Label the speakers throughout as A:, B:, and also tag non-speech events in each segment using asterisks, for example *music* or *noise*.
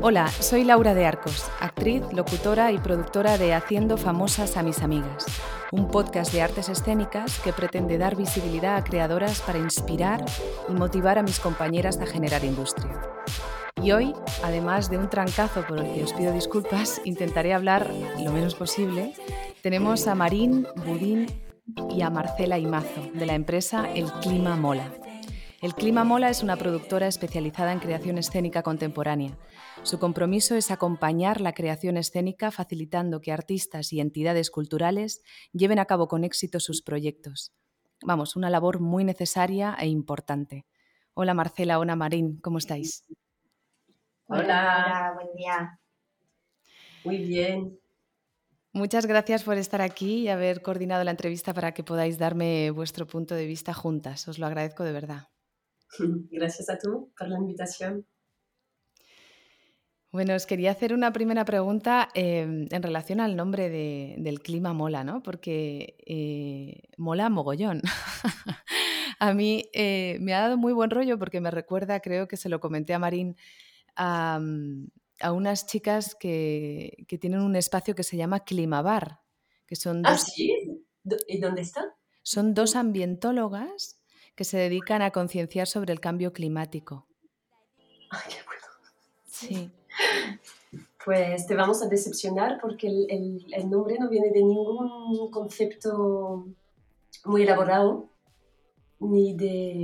A: Hola, soy Laura de Arcos, actriz, locutora y productora de Haciendo Famosas a mis amigas, un podcast de artes escénicas que pretende dar visibilidad a creadoras para inspirar y motivar a mis compañeras a generar industria. Y hoy, además de un trancazo por el que os pido disculpas, intentaré hablar lo menos posible. Tenemos a Marín Budín y a Marcela Imazo, de la empresa El Clima Mola. El Clima Mola es una productora especializada en creación escénica contemporánea. Su compromiso es acompañar la creación escénica facilitando que artistas y entidades culturales lleven a cabo con éxito sus proyectos. Vamos, una labor muy necesaria e importante. Hola Marcela, hola Marín, ¿cómo estáis?
B: Hola, buen día.
C: Muy bien.
A: Muchas gracias por estar aquí y haber coordinado la entrevista para que podáis darme vuestro punto de vista juntas. Os lo agradezco de verdad. *laughs*
C: Gracias a tú por la invitación.
A: Bueno, os quería hacer una primera pregunta em, en relación al nombre del clima mola, ¿no? Porque eh, mola mogollón. *laughs* a mí eh, me ha dado muy buen rollo porque me recuerda, creo que se lo comenté a Marín, a, unas chicas que, tienen un espacio que se llama Climabar, que son
C: ¿Ah, sí? ¿Y dónde están?
A: Son dos ambientólogas que se dedican a concienciar sobre el cambio climático.
C: Ay, qué bueno.
A: Sí. *laughs*
C: Pues te vamos a decepcionar porque el, el, nombre no viene de ningún concepto muy elaborado ni de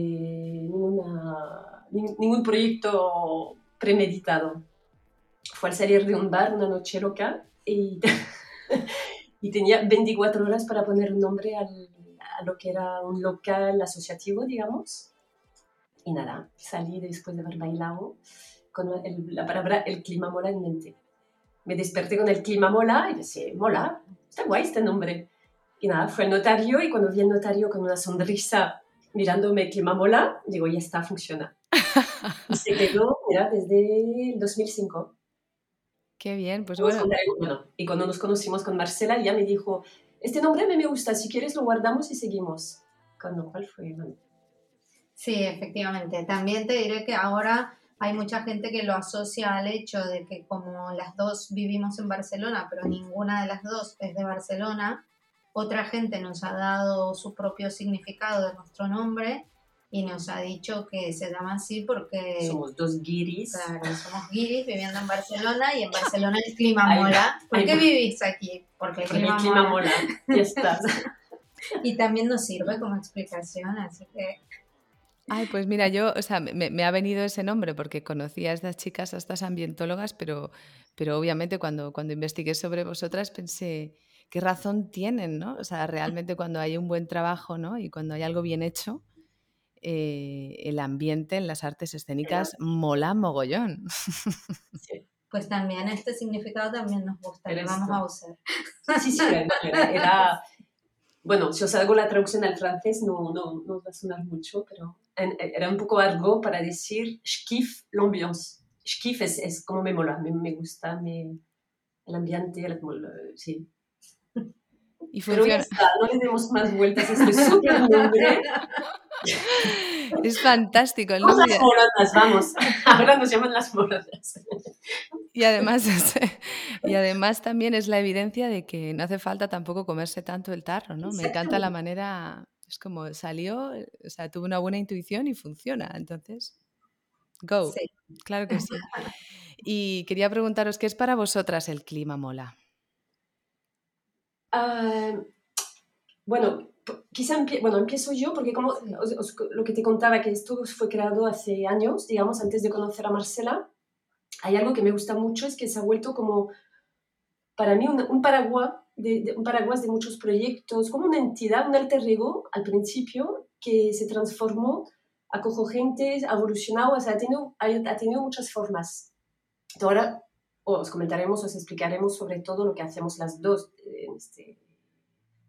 C: ninguna, ningún proyecto premeditado. Fue al salir de un bar una noche loca y, *laughs* y tenía 24 horas para poner un nombre al, lo que era un local asociativo, digamos. Y nada, salí después de haber bailado con la palabra el clima mola en mente. Me desperté con el clima mola y dije, mola, está guay este nombre. Y nada, fue el notario y cuando vi el notario con una sonrisa mirándome el clima mola, digo, ya está, funciona. y se quedó, mira, desde el 2005.
A: Qué bien, pues bueno.
C: bueno. Y cuando nos conocimos con Marcela, ya me dijo, este nombre a mí me gusta, si quieres lo guardamos y seguimos. Con lo cual fue...
B: Sí, efectivamente. También te diré que ahora hay mucha gente que lo asocia al hecho de que como las dos vivimos en Barcelona, pero ninguna de las dos es de Barcelona, otra gente nos ha dado su propio significado de nuestro nombre y nos ha dicho que se llama así porque...
C: Somos dos guiris.
B: Claro, somos guiris viviendo en Barcelona y en Barcelona el clima mola. ¿Por qué vivís aquí?
C: Porque el clima, el clima mola. Ya estás. *laughs*
B: y también nos sirve como explicación, así que...
A: Ay, pues mira, yo, o sea, me, me, ha venido ese nombre porque conocía a estas chicas, a estas ambientólogas, pero, pero obviamente cuando, cuando investigué sobre vosotras pensé, ¿qué razón tienen, no? O sea, realmente cuando hay un buen trabajo, ¿no? Y cuando hay algo bien hecho, eh, el ambiente en las artes escénicas mola mogollón.
B: Pues también este significado también nos gusta, le vamos a usar. *laughs*
C: Sí, sí, era, bueno, si os hago la traducción al francés no, no, no va a sonar mucho, pero era un poco algo para decir je kiffe l'ambiance. Je kiffe es, es, como me mola, me, me gusta me, el ambiente, el, sí. Y Pero ya está, no le demos más vueltas a este súper nombre.
A: Es fantástico el
C: nombre. Las moronas, vamos. *laughs* Ahora nos llaman las moronas.
A: Y además, *laughs* y además también es la evidencia de que no hace falta tampoco comerse tanto el tarro, ¿no? Me encanta la manera, es como salió, o sea, tuvo una buena intuición y funciona. Entonces, go. Claro que sí. *laughs* Y quería preguntaros, ¿qué es para vosotras el clima mola?
C: Ah, bueno, quizá bueno, empiezo yo porque como lo que te contaba, que esto fue creado hace años, digamos, antes de conocer a Marcela, hay algo que me gusta mucho, es que se ha vuelto como, para mí, un, paraguas, de, un paraguas de muchos proyectos, como una entidad, un alter ego al principio, que se transformó, acogió gente, ha evolucionado, o sea, ha tenido, ha tenido muchas formas. Ahora os comentaremos, os explicaremos sobre todo lo que hacemos las dos en este,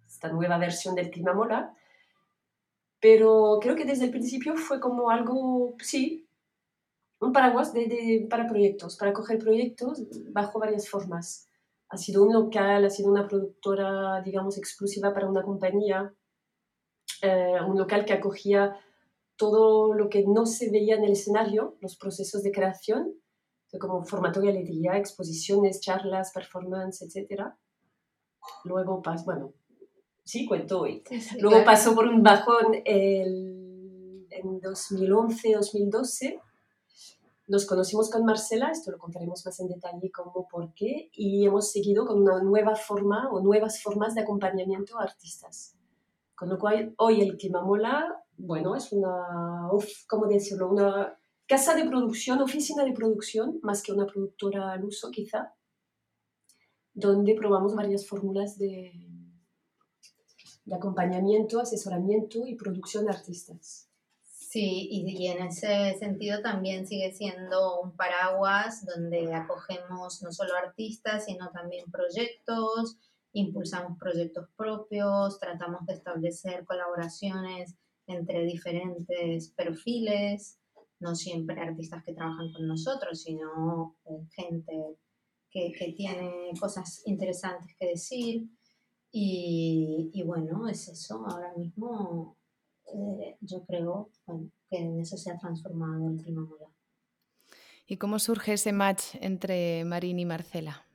C: esta nueva versión del Clima Mola. Pero creo que desde el principio fue como algo, sí, un paraguas para proyectos, para coger proyectos bajo varias formas. Ha sido un local, ha sido una productora, digamos, exclusiva para una compañía. eh, un local que acogía todo lo que no se veía en el escenario, los procesos de creación, como formato galería, exposiciones, charlas, performance, etc. Luego, pasó, bueno, sí, cuento hoy. Luego pasó por un bajón el, en 2011-2012 nos conocimos con Marcela, esto lo contaremos más en detalle cómo, por qué, y hemos seguido con una nueva forma o nuevas formas de acompañamiento a artistas. Con lo cual, hoy el Clima Mola, bueno, es una, ¿cómo decirlo? Una casa de producción, oficina de producción, más que una productora al uso quizá, donde probamos varias fórmulas de, acompañamiento, asesoramiento y producción de artistas.
B: Sí, y, en ese sentido también sigue siendo un paraguas donde acogemos no solo artistas, sino también proyectos, impulsamos proyectos propios, tratamos de establecer colaboraciones entre diferentes perfiles, no siempre artistas que trabajan con nosotros, sino eh, gente que, que, tiene cosas interesantes que decir. Y, y bueno, es eso, ahora mismo eh, yo creo que en eso se ha transformado el clima
A: ¿Y cómo surge ese match entre Marín y Marcela?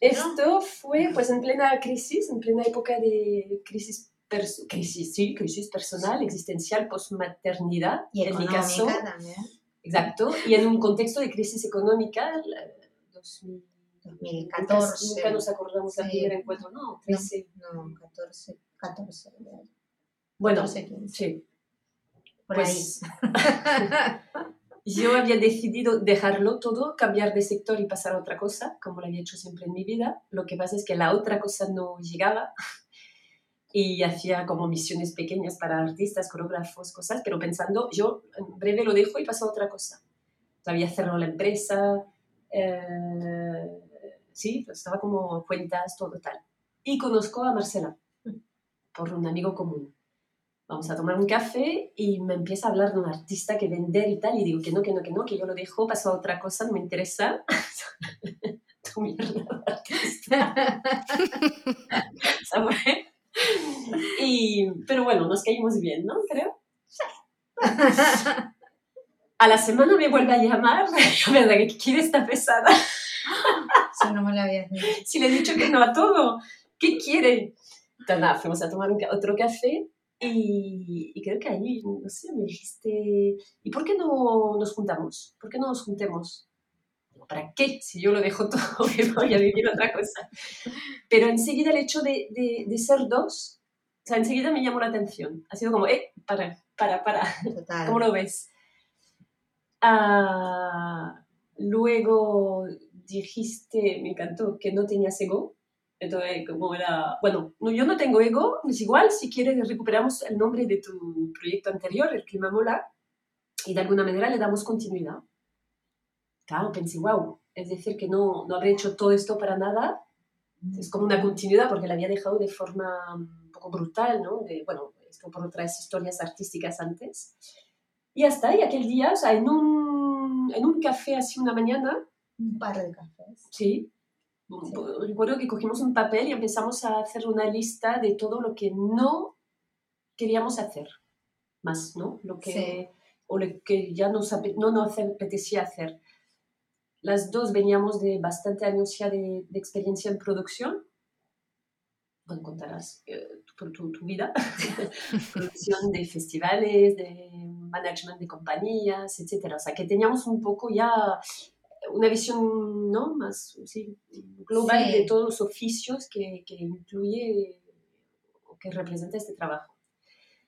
C: Esto fue pues en plena crisis, en plena época de crisis, crisis, sí, crisis personal, existencial, postmaternidad.
B: Y en mi caso, también.
C: Exacto, y en un contexto de crisis económica,
B: 2014.
C: Nunca, nos acordamos del primer encuentro, ¿no? 13.
B: No, no 14, 14.
C: Bueno, sí. pues, *laughs* yo había decidido dejarlo todo, cambiar de sector y pasar a otra cosa, como lo había hecho siempre en mi vida. Lo que pasa es que la otra cosa no llegaba y hacía como misiones pequeñas para artistas, coreógrafos, cosas, pero pensando, yo en breve lo dejo y paso a otra cosa. Había cerrado la empresa, eh, sí, estaba como cuentas, todo tal. Y conozco a Marcela por un amigo común vamos a tomar un café y me empieza a hablar de un artista que vender y tal, y digo que no, que no, que no, que yo lo dejo, paso a otra cosa, no me interesa. *laughs* tu mierda artista. *laughs* *laughs* y, pero bueno, nos caímos bien, ¿no? Creo. A la semana me vuelve a llamar, ¿verdad que quiere esta pesada?
B: Eso no me lo habías dicho.
C: Si le he dicho que no a todo, ¿qué quiere? Entonces, nada, fuimos a tomar otro café y, creo que ahí, no sé, me dijiste, ¿y por qué no nos juntamos? ¿Por qué no nos juntemos? ¿Para qué? Si yo lo dejo *laughs* todo y voy a vivir otra cosa. Pero enseguida el hecho de, de, ser dos, o sea, enseguida me llamó la atención. Ha sido como, eh, para, para, para. ¿Cómo lo ves? Ah, luego dijiste, me encantó, que no tenías ego. Entonces, como era, bueno, yo no tengo ego, es igual, si quieres recuperamos el nombre de tu proyecto anterior, el Clima Mola, y de alguna manera le damos continuidad. Claro, pensé, wow, es decir, que no, no habré hecho todo esto para nada, es como una continuidad porque la había dejado de forma un poco brutal, ¿no? De, bueno, esto por otras historias artísticas antes. Y hasta ahí, aquel día, o sea, en un, en un café así una mañana.
B: Un par de cafés.
C: Sí, Recuerdo que cogimos un papel y empezamos a hacer una lista de todo lo que no queríamos hacer más, ¿no? Lo que, O lo que ya nos, no nos apetecía hacer. Las dos veníamos de bastante años ya de, de experiencia en producción. Bueno, contarás eh, tu, tu, tu, vida. *laughs* producción de festivales, de management de compañías, etc. O sea, que teníamos un poco ya una visión ¿no? más sí, global de todos los oficios que, que incluye o que representa este trabajo.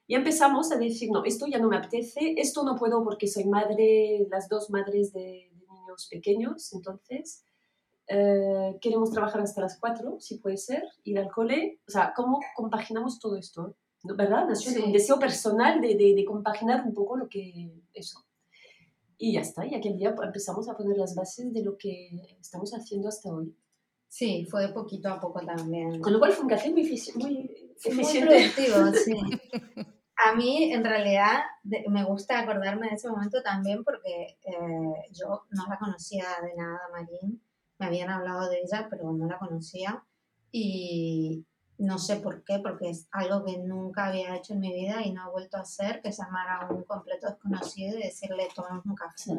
C: Y empezamos a decir, no, esto ya no me apetece, esto no puedo porque soy madre, las dos madres de, niños pequeños, entonces eh, queremos trabajar hasta las cuatro, si puede ser, ir al cole, o sea, ¿cómo compaginamos todo esto? ¿Verdad? Nació de un deseo personal de, de, de compaginar un poco lo que, eso, y ya está, y aquel día empezamos a poner las bases de lo que estamos haciendo hasta hoy.
B: Sí, fue de poquito a poco también.
C: Con lo cual fue un café muy, muy eficiente.
B: Muy productivo, sí. *laughs* A mí, en realidad, me gusta acordarme de ese momento también porque eh, yo no la conocía de nada, Marín. Me habían hablado de ella, pero no la conocía. Y no sé por qué, porque es algo que nunca había hecho en mi vida y no he vuelto a hacer, que es llamar a un completo desconocido y decirle, tomemos un café.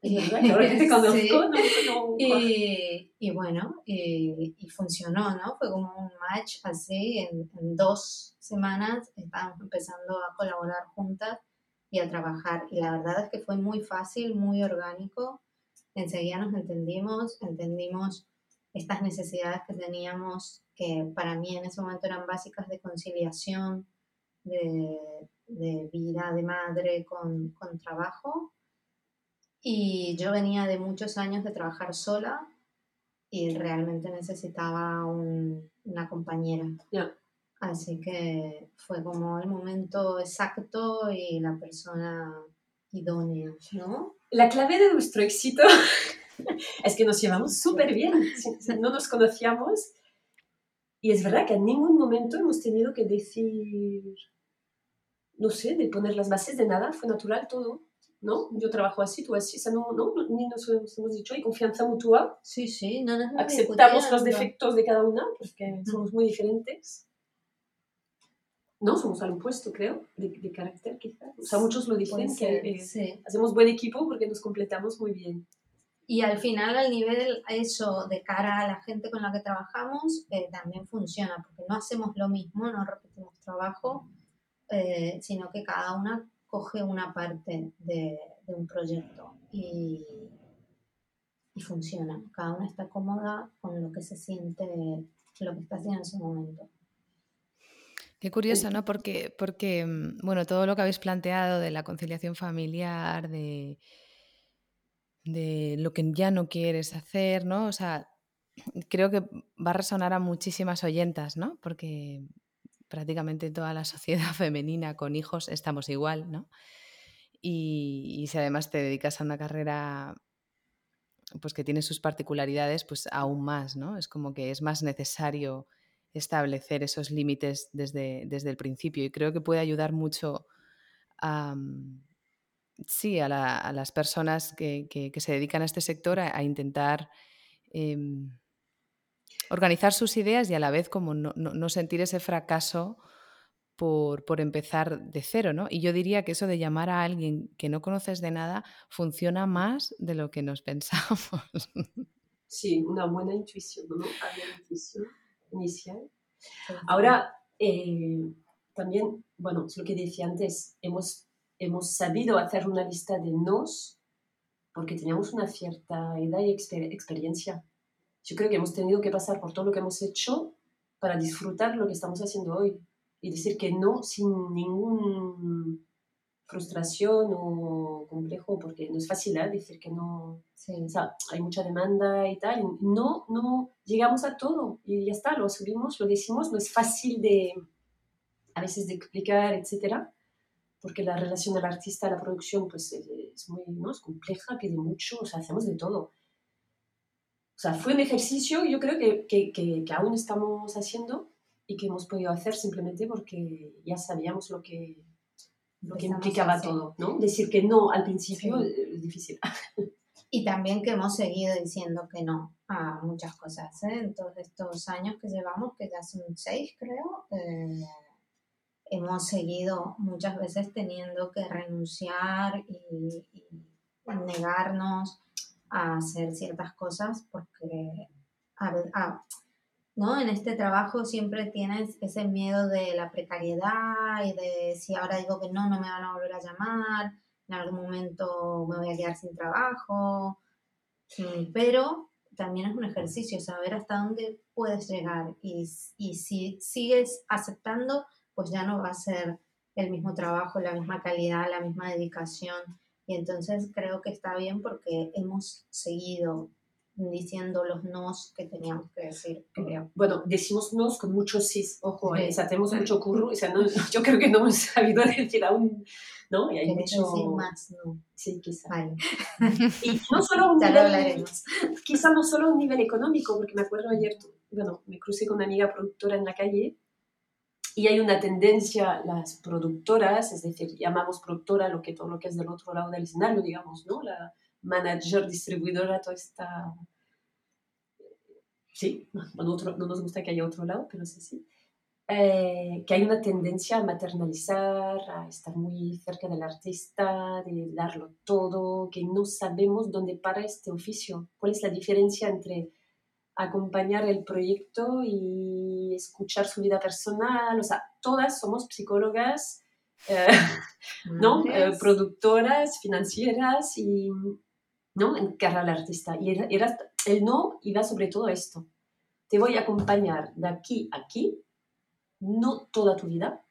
B: *laughs* Y, y, bueno, y, y, funcionó, ¿no? Fue como un match así, en, en, dos semanas estábamos empezando a colaborar juntas y a trabajar. Y la verdad es que fue muy fácil, muy orgánico. Enseguida nos entendimos, entendimos estas necesidades que teníamos, que para mí en ese momento eran básicas de conciliación, de, de vida de madre con, con trabajo y yo venía de muchos años de trabajar sola y realmente necesitaba una compañera. Así que fue como el momento exacto y la persona idónea, ¿no?
C: La clave de nuestro éxito *laughs* es que nos llevamos súper bien, no nos conocíamos y es verdad que en ningún momento hemos tenido que decir, no sé, de poner las bases de nada, fue natural todo. ¿No? Yo trabajo así, tú así, no, no, ni nos hemos dicho, hay confianza mutua.
B: Sí, sí, no, no,
C: Aceptamos los defectos de cada una, porque somos muy diferentes. No, somos al opuesto, creo, de, de carácter quizás. O sea, muchos lo dicen, que eh, hacemos buen equipo porque nos completamos muy bien.
B: Y al final, al nivel eso de cara a la gente con la que trabajamos, eh, también funciona, porque no hacemos lo mismo, no repetimos trabajo, eh, sino que cada una coge una parte de, un proyecto y, y, funciona. Cada una está cómoda con lo que se siente, lo que está haciendo en ese momento.
A: Qué curioso, ¿no? Porque, porque, mm, bueno, todo lo que habéis planteado de la conciliación familiar, de, de lo que ya no quieres hacer, ¿no? O sea, creo que va a resonar a muchísimas oyentas, ¿no? Porque prácticamente toda la sociedad *laughs* femenina con hijos estamos igual, ¿no? Y, si además te dedicas a una carrera pues que tiene sus particularidades, pues aún más, ¿no? Es como que es más necesario establecer esos límites desde, desde el principio y creo que puede ayudar mucho a, mm, sí, a, las personas que, se dedican a este sector a, intentar em, organizar sus ideas y a la vez como no, sentir ese fracaso por, por, empezar de cero, ¿no? Y yo diría que eso de llamar a alguien que no conoces de nada funciona más de lo que nos *laughs* pensamos.
C: Sí, una buena intuición, ¿no? Una intuición inicial. Ahora, eh, también, bueno, es lo que decía antes, hemos, hemos sabido hacer una lista de nos porque teníamos una cierta edad y experiencia yo creo que hemos tenido que pasar por todo lo que hemos hecho para disfrutar lo que estamos haciendo hoy y decir que no sin ninguna frustración o complejo, porque no es fácil ¿eh? decir que no, o sea, hay mucha demanda y tal, no, no llegamos a todo y ya está, lo subimos, lo decimos, no es fácil de, a veces de explicar, etcétera, porque la relación del artista a la producción pues es muy, ¿no? es compleja, pide mucho, o sea, hacemos de todo. O sea, fue un ejercicio, yo creo que, que, que, aún estamos haciendo y que hemos podido hacer simplemente porque ya sabíamos lo que, lo que implicaba todo, ¿no? Decir que no al principio es difícil. *laughs*
B: Y también que hemos seguido diciendo que no a muchas cosas, ¿eh? En todos estos años que llevamos, que ya son seis creo, eh, hemos seguido muchas veces teniendo que renunciar y, y negarnos a hacer ciertas cosas porque ¿no? en este trabajo siempre tienes ese miedo de la precariedad y de si ahora digo que no, no me van a volver a llamar, en algún momento me voy a quedar sin trabajo, mm, pero también es un ejercicio saber hasta dónde puedes llegar y, y si sigues aceptando, pues ya no va a ser el mismo trabajo, la misma calidad, la misma dedicación y entonces creo que está bien porque hemos seguido diciendo los nos que teníamos que decir, creo.
C: Bueno, decimos nos con muchos sí, ojo, sí. Eh, tenemos mucho curro, o sea, no, *laughs* yo creo que no hemos sabido *laughs* decir aún, ¿no?
B: Y hay mucho... decir más, no.
C: Sí, quizá. Vale. *laughs* Y no solo un nivel, quizá no solo un nivel económico, porque me acuerdo ayer, bueno, me crucé con una amiga productora en la calle y hay una tendencia, las productoras, es decir, llamamos productora lo que, todo lo que es del otro lado del escenario, digamos, ¿no? La manager, distribuidora, toda esta... Sí, no, no nos gusta que haya otro lado, pero sí, sí. eh, que hay una tendencia a maternalizar, a estar muy cerca del artista, de darlo todo, que no sabemos dónde para este oficio. ¿Cuál es la diferencia entre acompañar el proyecto y escuchar su vida personal? O sea, todas somos psicólogas, eh, *laughs* ¿no? Eh, productoras, financieras y, ¿no? En cara al artista. Y era, era, el no iba sobre todo esto. Te voy a acompañar de aquí a aquí no toda tu vida.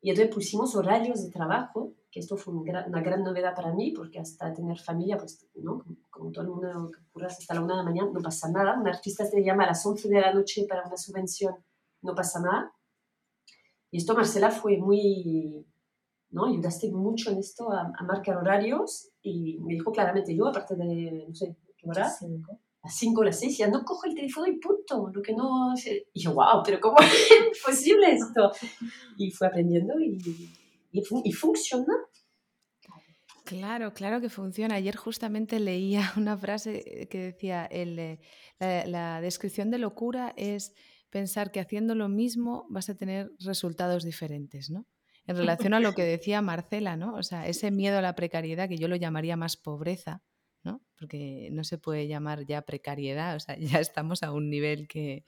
C: Y entonces pusimos horarios de trabajo, que esto fue una gran novedad para mí, porque hasta tener familia, pues, ¿no? Como, todo el mundo que curras hasta la una de la mañana, no pasa nada. Un artista te llama a las 11 de la noche para una subvención, no pasa nada. Y esto, Marcela, fue muy, ¿no? Ayudaste mucho en esto a, marcar horarios y me dijo claramente, yo, aparte de, no sé, ¿qué hora? Cinco a las 5 o las 6 ya no cojo el teléfono y punto. Lo que no... Y yo, wow, pero ¿cómo *laughs* es posible esto? Y fue aprendiendo y, y, funciona.
A: Claro, claro que funciona. Ayer justamente leía *laughs* una frase que decía, el, eh, la, la, descripción de locura es pensar que haciendo lo mismo vas a tener resultados diferentes, ¿no? En relación a lo que decía Marcela, ¿no? O sea, ese miedo a la precariedad, que yo lo llamaría más pobreza, ¿no? Porque no se puede llamar ya precariedad, o sea, *laughs* ya estamos a un nivel que...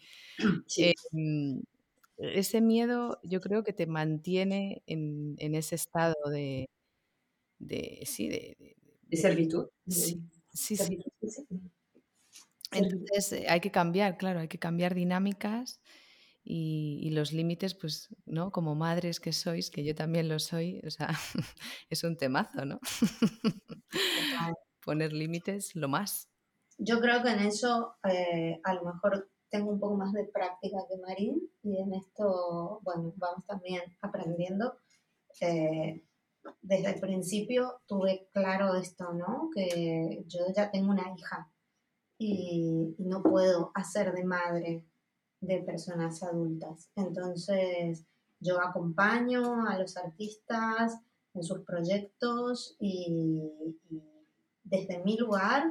A: Em, ese miedo yo creo que te mantiene en, ese estado de, de sí, de,
C: servitud.
A: Sí, sí, Entonces eh, hay que cambiar, claro, hay que cambiar dinámicas y, los límites, pues, ¿no? Como madres que sois, que yo también lo soy, o sea, *laughs* es un temazo, ¿no? *laughs* poner límites lo más.
B: Yo creo que en eso eh, a lo mejor tengo un poco más de práctica que Marín y en esto, bueno, vamos también aprendiendo. Eh, desde el principio tuve claro esto, ¿no? Que yo ya tengo una hija y, y no puedo hacer de madre de personas adultas. Entonces, yo acompaño a los artistas en sus proyectos y, y desde mi lugar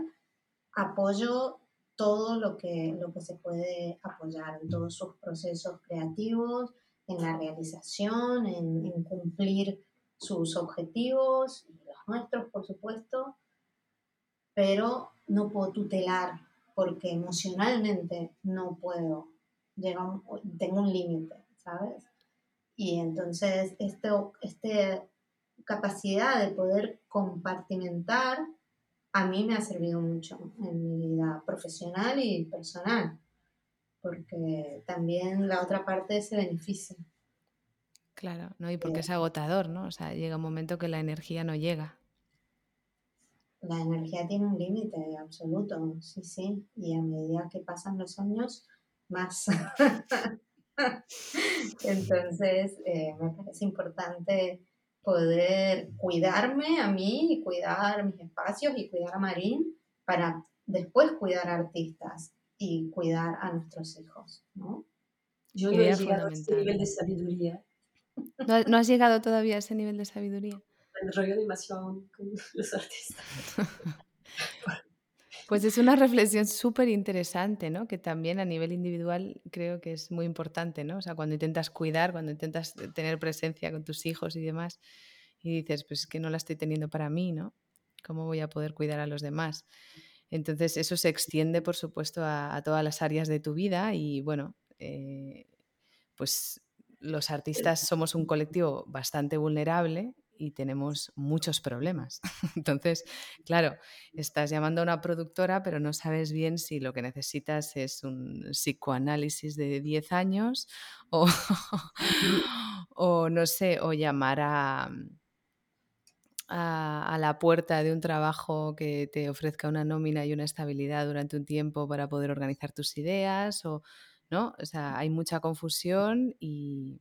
B: apoyo todo lo que, lo que se puede apoyar en todos sus procesos creativos, en la realización, en, cumplir sus objetivos y los nuestros, por supuesto, pero no puedo tutelar porque emocionalmente no puedo, tengo un límite, ¿sabes? Y entonces esta este capacidad de poder compartimentar a mí me ha servido mucho en mi vida profesional y personal, porque también la otra parte se beneficia.
A: Claro, ¿no? Y porque es agotador, ¿no? O sea, llega un momento que la energía no llega.
B: La energía tiene un límite absoluto, sí, sí. Y a medida que pasan los años, más. *laughs* Entonces, eh, me parece importante poder cuidarme a mí y cuidar mis espacios y cuidar a Marín para después cuidar a artistas y cuidar a nuestros hijos, ¿no?
C: Yo no he llegado a ese nivel de sabiduría.
A: ¿No, has llegado todavía a ese nivel de sabiduría?
C: Me enrollo demasiado con los artistas. *laughs*
A: Pues es una reflexión súper interesante, ¿no? Que también a nivel individual creo que es muy importante, ¿no? O sea, cuando intentas cuidar, cuando intentas tener presencia con tus hijos y demás, y dices, pues es que no la estoy teniendo para mí, ¿no? ¿Cómo voy a poder cuidar a los demás? Entonces eso se extiende, por supuesto, a, todas las áreas de tu vida y bueno, eh, pues los artistas somos un colectivo bastante vulnerable y tenemos muchos problemas. *laughs* Entonces, claro, estás llamando a una productora, pero no sabes bien si lo que necesitas es un psicoanálisis de 10 años o, *laughs* o no sé, o llamar a, a, la puerta de un trabajo que te ofrezca una nómina y una estabilidad durante un tiempo para poder organizar tus ideas o no, o sea, hay mucha confusión y,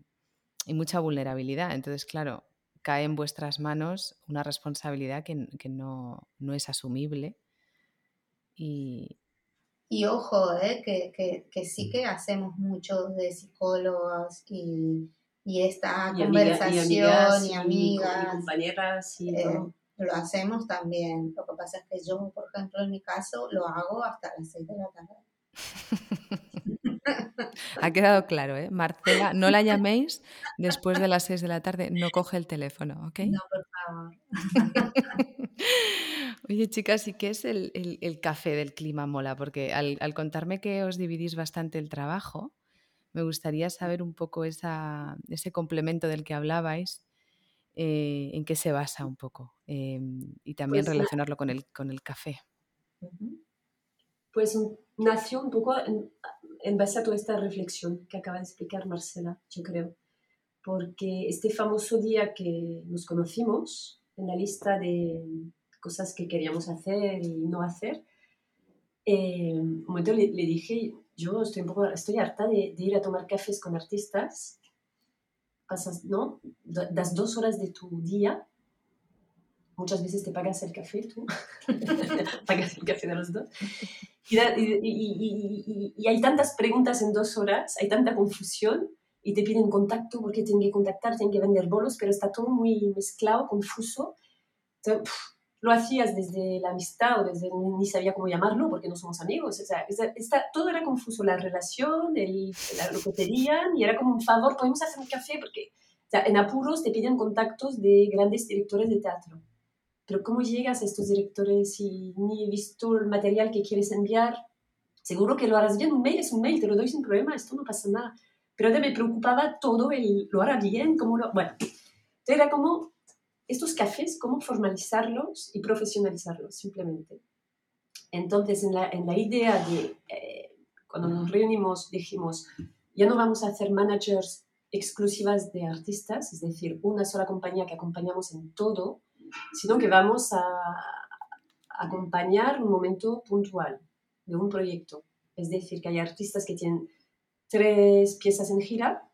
A: y mucha vulnerabilidad. Entonces, claro, cae en vuestras manos una responsabilidad que, no, es asumible. Y,
B: y ojo, eh, que, sí que hacemos mucho de psicólogos y, esta conversación y amigas,
C: compañeras y
B: eh, lo hacemos también. Lo que pasa es que yo, por ejemplo, en mi caso, lo hago hasta las 6 de la tarde.
A: Ha quedado claro, ¿eh? Marcela, no la llaméis después de las 6 de la tarde, no coge el teléfono, ¿ok?
B: No, por favor. *laughs*
A: Oye, chicas, ¿y qué es el, café del clima mola? Porque al, contarme que os dividís bastante el trabajo, me gustaría saber un poco ese complemento del que hablabais, eh, en qué se basa un poco, em, y también pues relacionarlo con el, con el café.
C: Pues nació un poco en, base a toda esta reflexión que acaba de explicar Marcela, yo creo, porque este famoso día que nos conocimos, en la lista de cosas que queríamos hacer y no hacer, eh, un momento le, dije, yo estoy un poco, estoy harta de, ir a tomar cafés con artistas, pasas, ¿no? Das dos horas de tu día muchas veces te pagas el café tú, *laughs* pagas el café de los dos. Y, y, hay tantas preguntas en dos horas, hay tanta confusión y te piden contacto porque tienen que contactar, tienen que vender bolos, pero está todo muy mezclado, confuso. lo hacías desde la amistad o desde ni sabía cómo llamarlo porque no somos amigos. O sea, está, todo era confuso, la relación, el, lo que pedían y era como un favor, podemos hacer un café porque o sea, en apuros te piden contactos de grandes directores de teatro pero ¿cómo llegas a estos directores si ni he visto el material que quieres enviar? Seguro que lo harás bien, un mail es un mail, te lo doy sin problema, esto no pasa nada. Pero me preocupaba todo, el, lo hará bien, cómo lo... Bueno, era como estos cafés, cómo formalizarlos y profesionalizarlos, simplemente. Entonces, en la, en la idea de, eh, cuando nos reunimos, dijimos, ya no vamos a hacer managers exclusivas de artistas, es decir, una sola compañía que acompañamos en todo, sino que vamos a acompañar un momento puntual de un proyecto. Es decir, que hay artistas que tienen tres piezas en gira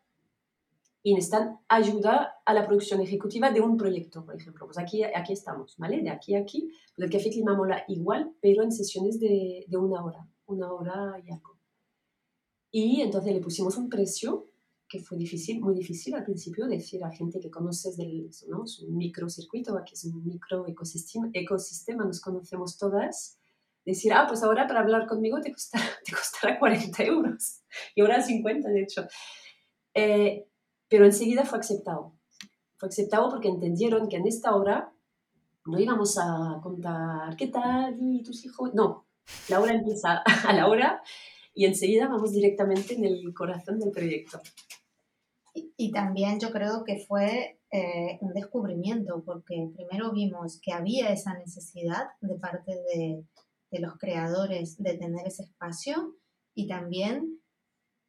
C: y necesitan ayuda a la producción ejecutiva de un proyecto, por ejemplo. Pues aquí, aquí estamos, ¿vale? De aquí a aquí. Pues el Café Clima mola igual, pero en sesiones de, de una hora, una hora y algo. Y entonces le pusimos un precio que fue difícil, muy difícil al principio decir a gente que conoces del ¿no? es un microcircuito, aquí es un micro ecosistema, ecosistema, nos conocemos todas, decir, ah, pues ahora para hablar conmigo te costará, *laughs* te costará 40 euros y ahora 50 de hecho. Eh, pero enseguida fue aceptado. Fue aceptado porque entendieron que en esta hora no íbamos a contar qué tal y tus hijos, no, la hora empieza *laughs* a la hora y enseguida vamos directamente en el corazón del proyecto.
B: Y, también yo creo que fue eh, un descubrimiento, porque primero vimos que había esa necesidad de parte de, de los creadores de tener ese espacio y también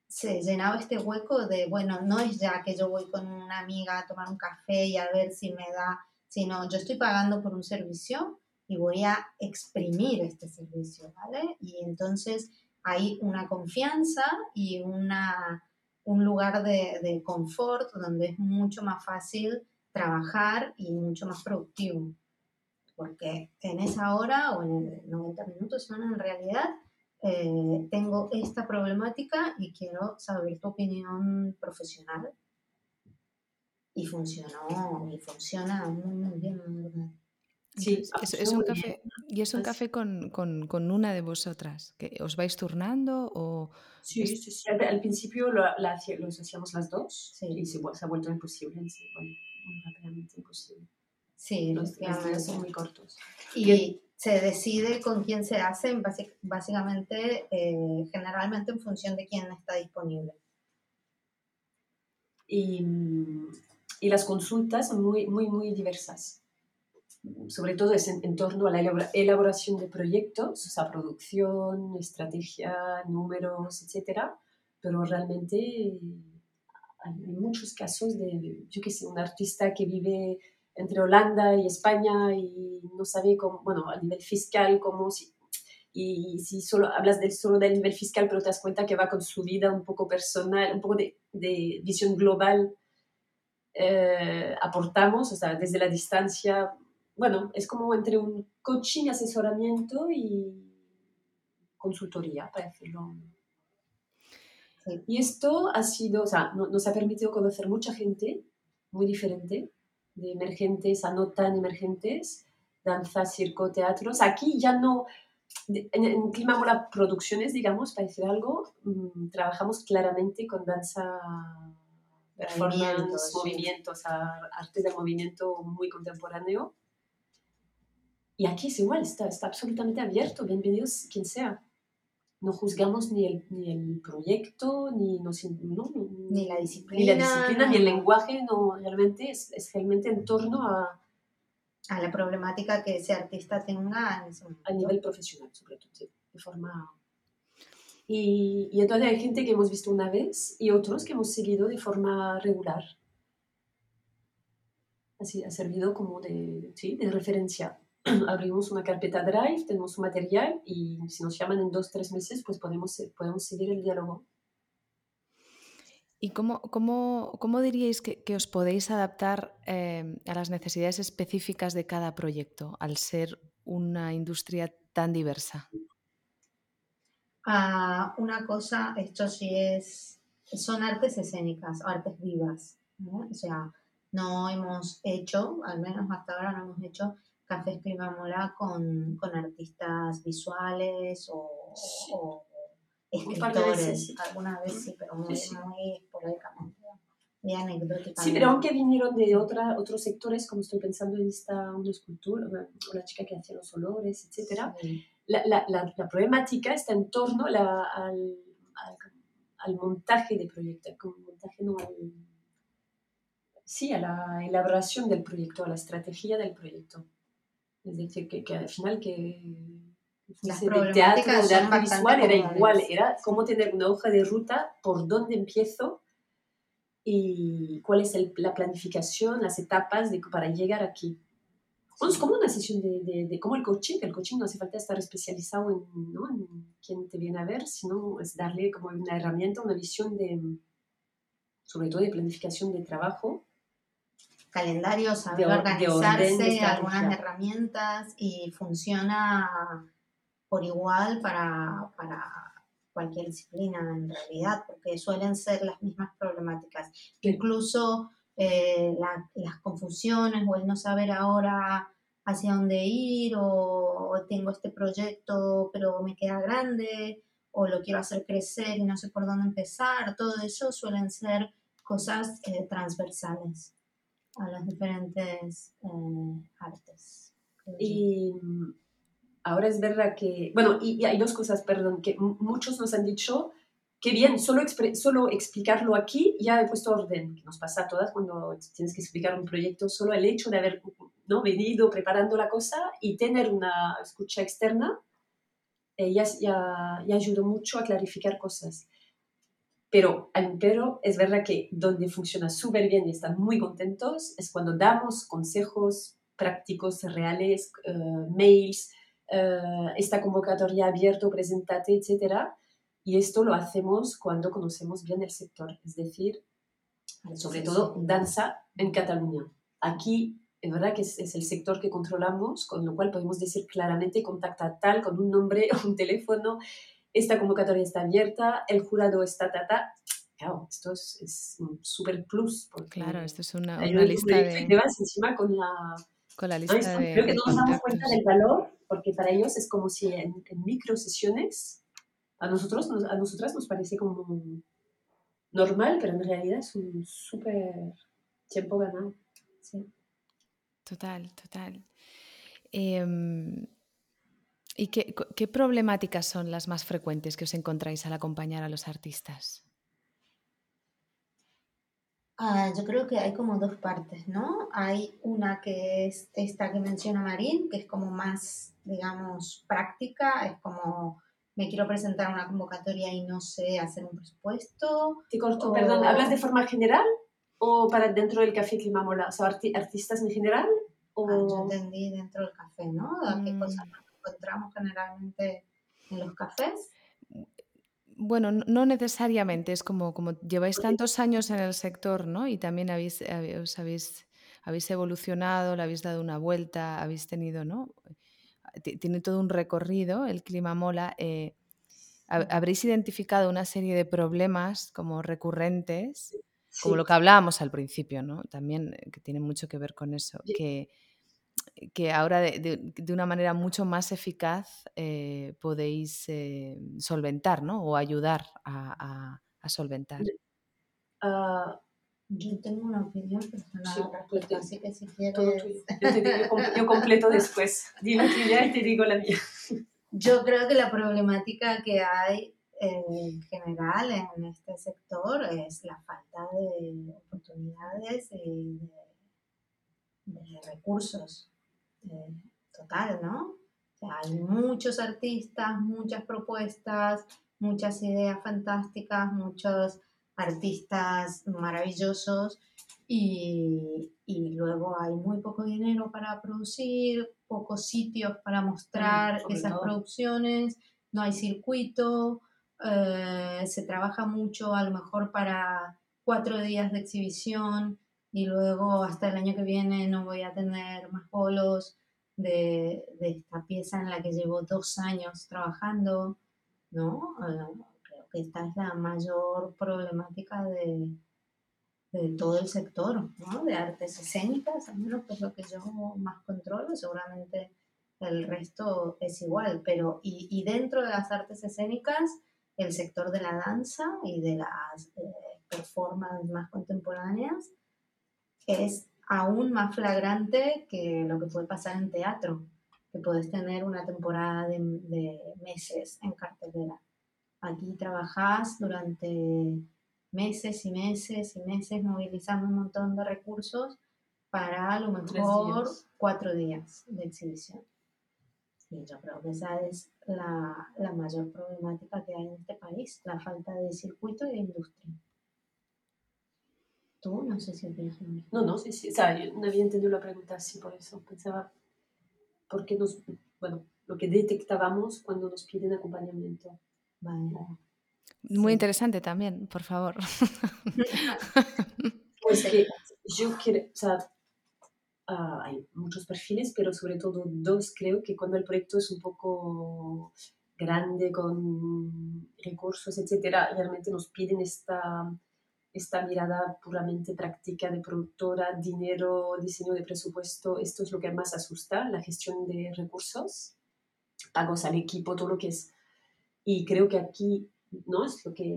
B: se llenaba este hueco de, bueno, no es ya que yo voy con una amiga a tomar un café y a ver si me da, sino yo estoy pagando por un servicio y voy a exprimir este servicio, ¿vale? Y entonces hay una confianza y una, un lugar de, de confort donde es mucho más fácil trabajar y mucho más productivo. Porque en esa hora o en 90 minutos son en realidad eh, tengo esta problemática y quiero saber tu opinión profesional. Y funcionó, y funciona muy, muy bien.
A: Sí, es, un café, y es un café con, con, con, una de vosotras, que os vais turnando o...
C: Sí, sí, sí. Al, principio lo, la, hacíamos las dos sí. y se, se, ha vuelto imposible, sí, bueno, muy rápidamente imposible.
B: Sí,
C: los, días son muy cortos.
B: Y se decide con quién se hacen, básicamente, eh, generalmente en función de quién está disponible.
C: Y, y las consultas son muy, muy, muy diversas sobre todo es en, torno a la elaboración de proyectos, o sea, producción, estrategia, números, etcétera, pero realmente hay muchos casos de, yo qué sé, un artista que vive entre Holanda y España y no sabe cómo, bueno, a nivel fiscal, cómo, si, y si solo hablas del, solo del nivel fiscal, pero te das cuenta que va con su vida un poco personal, un poco de, de visión global, eh, aportamos, o sea, desde la distancia bueno, es como entre un coaching, asesoramiento y consultoría, para decirlo. Y esto ha sido, o sea, nos ha permitido conocer mucha gente muy diferente, de emergentes a no tan emergentes, danza, circo, teatros. Aquí ya no, en, Clima Mola Producciones, digamos, para decir algo, mm, trabajamos claramente con danza, performance, movimientos, arte del movimiento muy contemporáneo. Y aquí es igual, está, está absolutamente abierto, bienvenidos quien sea. No juzgamos ni el, ni el proyecto, ni, no,
B: ni la disciplina.
C: Ni la disciplina, ni el lenguaje, no, realmente es, es realmente en torno a,
B: a la problemática que ese artista tenga
C: A nivel profesional, sobre todo, de forma... Y, y, entonces hay gente que hemos visto una vez y otros que hemos seguido de forma regular. Así ha servido como de, ¿sí? de referencia. *clears throat* Abrimos una carpeta Drive, tenemos su material y si nos llaman en dos, tres meses, pues podemos, podemos seguir el diálogo.
A: ¿Y cómo, cómo, cómo diríais que, que, os podéis adaptar eh, a las necesidades específicas de cada proyecto al ser una industria tan diversa?
B: Ah, una cosa, esto sí es, son artes escénicas, artes vivas. ¿no? O sea, no hemos hecho, al menos hasta ahora no hemos hecho cafés clima mola con, con artistas visuales o, o escritores, alguna vez sí, pero muy, sí, muy esporádicamente. Muy anecdóticamente.
C: Sí, pero aunque vinieron de otra, otros sectores, como estoy pensando en esta una escultura, o la chica que hacía los olores, etc. La, la, la, la, problemática está en torno al, al, al, montaje de proyecto, al montaje no al, sí, a la elaboración del proyecto, a la estrategia del proyecto. Es decir, que, que al final que
B: las de teatro,
C: de arte visual era igual, era cómo tener una hoja de ruta, por dónde empiezo y cuál es la planificación, las etapas de, para llegar aquí. Bueno, es como una sesión de, de, de, como el coaching, el coaching no hace falta estar especializado en, ¿no? en quién te viene a ver, sino es darle como una herramienta, una visión de, sobre todo de planificación de trabajo.
B: Calendario, saber organizarse, algunas herramientas y funciona por igual para, para cualquier disciplina en realidad, porque suelen ser las mismas problemáticas. Incluso eh, las confusiones o el no saber ahora hacia dónde ir o, tengo este proyecto pero me queda grande o lo quiero hacer crecer y no sé por dónde empezar, todo eso suelen ser cosas eh, transversales a las diferentes eh, artes.
C: Y Ahora es verdad que, bueno, y, hay dos cosas, perdón, que muchos nos han dicho que bien, solo, solo explicarlo aquí ya he puesto orden, que nos pasa a todas cuando tienes que explicar un proyecto, solo el hecho de haber ¿no? venido preparando la cosa y tener una escucha externa eh, ya, ya, ya, ayudó mucho a clarificar cosas. Pero, pero es verdad que donde funciona súper bien y están muy contentos es cuando damos consejos prácticos, reales, eh, mails, eh, esta convocatoria abierto, presentate, etc. Y esto lo hacemos cuando conocemos bien el sector, es decir, sobre todo danza en Cataluña. Aquí es verdad que es, el sector que controlamos, con lo cual podemos decir claramente contacta tal con un nombre o *laughs* un teléfono, esta convocatoria está abierta, el jurado está tata. Claro, esto es, un super plus.
A: Porque claro, esto es una, una lista de...
C: Te vas encima con la...
A: Con la lista de,
C: Creo que no nos damos cuenta del valor porque para ellos es como si en, micro sesiones, a nosotros, a nosotras nos parece como normal, pero en realidad es un súper tiempo ganado. Sí.
A: Total, total. Em, ¿Y qué, qué, problemáticas son las más frecuentes que os encontráis al acompañar a los artistas?
B: Ah, yo creo que hay como dos partes, ¿no? Hay una que es esta que menciona Marín, que es como más, digamos, práctica, es como me quiero presentar una convocatoria y no sé hacer un presupuesto.
C: Te corto, perdón, ¿hablas de forma general o para dentro del café Climamola? O sea, artistas en general? O...
B: Ah, yo entendí dentro del café, ¿no? ¿Qué mm. cosas encontramos generalmente en los cafés?
A: Bueno, no necesariamente, es como, como lleváis tantos años en el sector, ¿no? Y también habéis, os habéis, habéis evolucionado, le habéis dado una vuelta, habéis tenido, ¿no? Tiene todo un recorrido, el clima mola. Eh, habréis identificado una serie de problemas como recurrentes, como lo que hablábamos al principio, ¿no? También eh, que tiene mucho que ver con eso, que que ahora de, una manera mucho más eficaz eh, podéis eh, solventar, ¿no? O ayudar a, solventar.
B: Ah, yo tengo una opinión personal respecto, así que si quieres...
C: Yo, completo *laughs* después. Dime tuya y te digo la mía.
B: Yo creo que la problemática que hay en general en este sector es la falta de oportunidades y de, recursos. Eh, total, ¿no? O sea, hay muchos artistas, muchas propuestas, muchas ideas fantásticas, muchos artistas maravillosos y, y, luego hay muy poco dinero para producir, pocos sitios para mostrar esas producciones, no hay circuito, eh, se trabaja mucho a lo mejor para cuatro días de exhibición y luego hasta el año que viene no voy a tener más polos de, de esta pieza en la que llevo dos años trabajando, ¿no? Eh, que esta es la mayor problemática de, de todo el sector, ¿no? De artes escénicas, al menos es lo que yo más controlo, seguramente el resto es igual, pero y, y dentro de las artes escénicas, el sector de la danza y de las eh, performances más contemporáneas es aún más flagrante que lo que puede pasar en teatro, que puedes tener una temporada de, de meses en cartelera. Aquí trabajás durante meses y meses y meses movilizando un montón de recursos para a lo mejor cuatro días de exhibición. Y yo creo que esa es la, la, mayor problemática que hay en este país, la falta de circuito y de industria. Tú no sé si opinas
C: No, no, sí, sí. O sea, yo no había entendido la pregunta así, por eso pensaba, porque nos, bueno, lo que detectábamos cuando nos piden acompañamiento.
A: Muy interesante también, por favor. *laughs*
C: pues que yo quiero, o sea, ah, hay muchos perfiles, pero sobre todo dos creo que cuando el proyecto es un poco grande, con recursos, etcétera, realmente nos piden esta, esta mirada puramente práctica de productora, dinero, diseño de presupuesto. Esto es lo que más asusta, la gestión de recursos, pagos al equipo, todo lo que es y creo que aquí ¿no? es lo que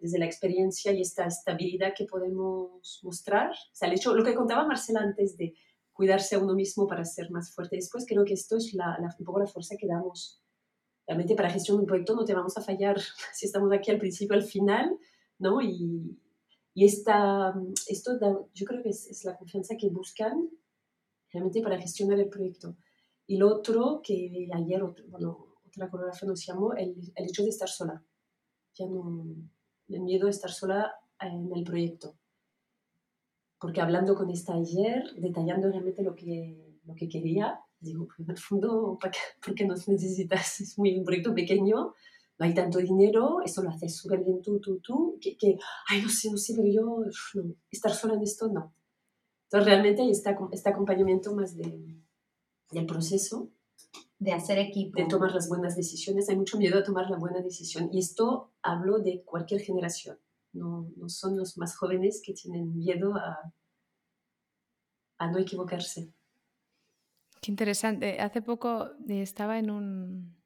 C: desde la experiencia y esta estabilidad que podemos mostrar, o sea, el hecho, lo que contaba Marcela antes de cuidarse a uno mismo para ser más fuerte después, creo que esto es la, un poco la fuerza que damos. Realmente para gestión de un proyecto no te vamos a fallar *laughs* si estamos aquí al principio, al final, ¿no? Y, y esta, esto yo creo que es, es, la confianza que buscan realmente para gestionar el proyecto. Y lo otro que ayer, bueno, la coreógrafa nos llamó el, el, hecho de estar sola. Ya no, el miedo de estar sola en el proyecto. Porque hablando con esta ayer, detallando realmente lo que, lo que quería, digo, pues en el fondo, ¿por qué nos necesitas? Es muy un proyecto pequeño, no hay tanto dinero, esto lo haces súper bien tú, tú, tú, que, que, ay, no sé, no sé, pero yo, no, estar sola en esto, no. Entonces realmente hay este, este acompañamiento más de, del proceso
B: de hacer equipo.
C: De tomar las buenas decisiones. Hay mucho miedo a tomar la buena decisión. Y esto hablo de cualquier generación. No, no son los más jóvenes que tienen miedo a, a no equivocarse.
A: Qué interesante. Hace poco estaba en un,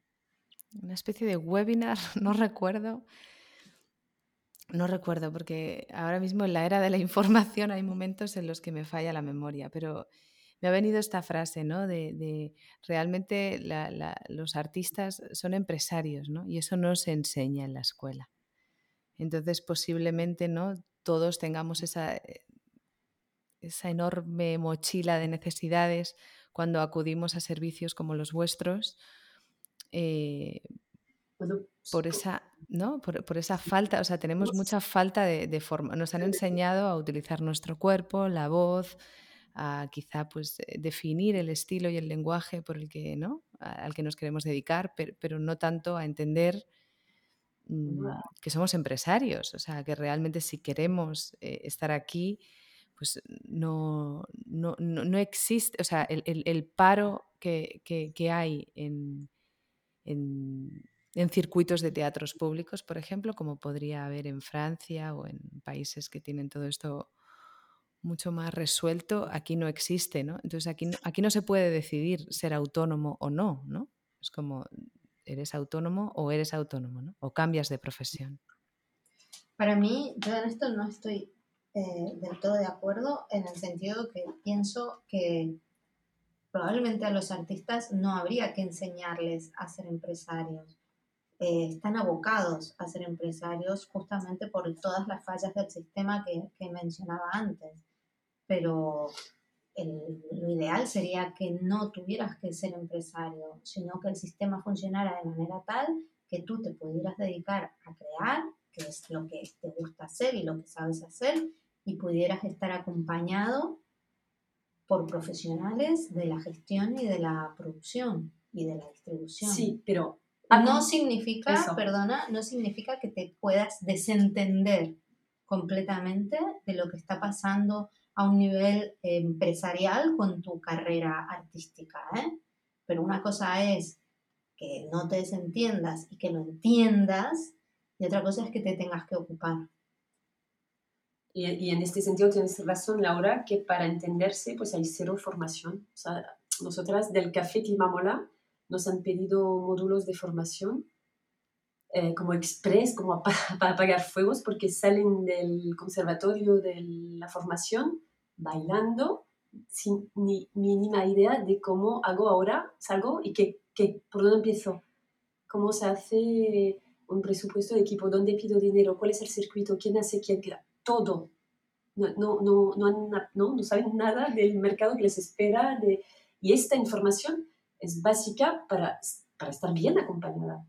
A: una especie de webinar, *laughs* no recuerdo. No recuerdo, porque ahora mismo en la era de la información hay momentos en los que me falla la memoria, pero me ha venido esta frase, ¿no? De, realmente los artistas son empresarios, ¿no? Y eso no se enseña en la escuela. Entonces, posiblemente, ¿no? Todos tengamos esa, esa enorme mochila de necesidades cuando acudimos a servicios como los vuestros. Eh, por esa, ¿no? Por, esa falta, o sea, tenemos mucha falta de, de forma. Nos han enseñado a utilizar nuestro cuerpo, la voz, a quizá pues eh, definir el estilo y el lenguaje por el que, ¿no? al que nos queremos dedicar, pero, no tanto a entender mm, que somos empresarios, o sea, que realmente si queremos eh, estar aquí, pues no, no, no, existe, o sea, el, paro que, que, hay en, en, circuitos de teatros públicos, por ejemplo, como podría haber en Francia o en países que tienen todo esto mucho más resuelto, aquí no existe, ¿no? Entonces aquí no, aquí no se puede decidir ser autónomo o no, ¿no? Es como, eres autónomo o eres autónomo, ¿no? O cambias de profesión.
B: Para mí, yo en esto no estoy eh, del todo de acuerdo en el sentido que pienso que probablemente a los artistas no habría que enseñarles a ser empresarios. Eh, están abocados a ser empresarios justamente por todas las fallas del sistema que, que mencionaba antes. Pero lo ideal sería que no tuvieras que ser empresario, sino que el sistema funcionara de manera tal que tú te pudieras dedicar a crear, que es lo que te gusta hacer y lo que sabes hacer, y pudieras estar acompañado por profesionales de la gestión y de la producción y de la distribución.
C: Sí, pero
B: no significa, perdona, no significa que te puedas desentender completamente de lo que está pasando a un nivel empresarial con tu carrera artística, ¿eh? Pero una cosa es que no te desentiendas y que lo entiendas, y otra cosa es que te tengas que ocupar.
C: Y, y, en este sentido tienes razón, Laura, que para entenderse pues hay cero formación. O sea, nosotras del Café Climamola nos han pedido módulos de formación eh, como express, como *laughs* para, para, apagar fuegos, porque salen del conservatorio de la formación bailando sin ni mínima idea de cómo hago ahora, salgo y que, que, por dónde empiezo, cómo se hace un presupuesto de equipo, dónde pido dinero, cuál es el circuito, quién hace quién, todo. No, no, no, no, no, no saben nada del mercado que les espera de, y esta información es básica para, para estar bien acompañada.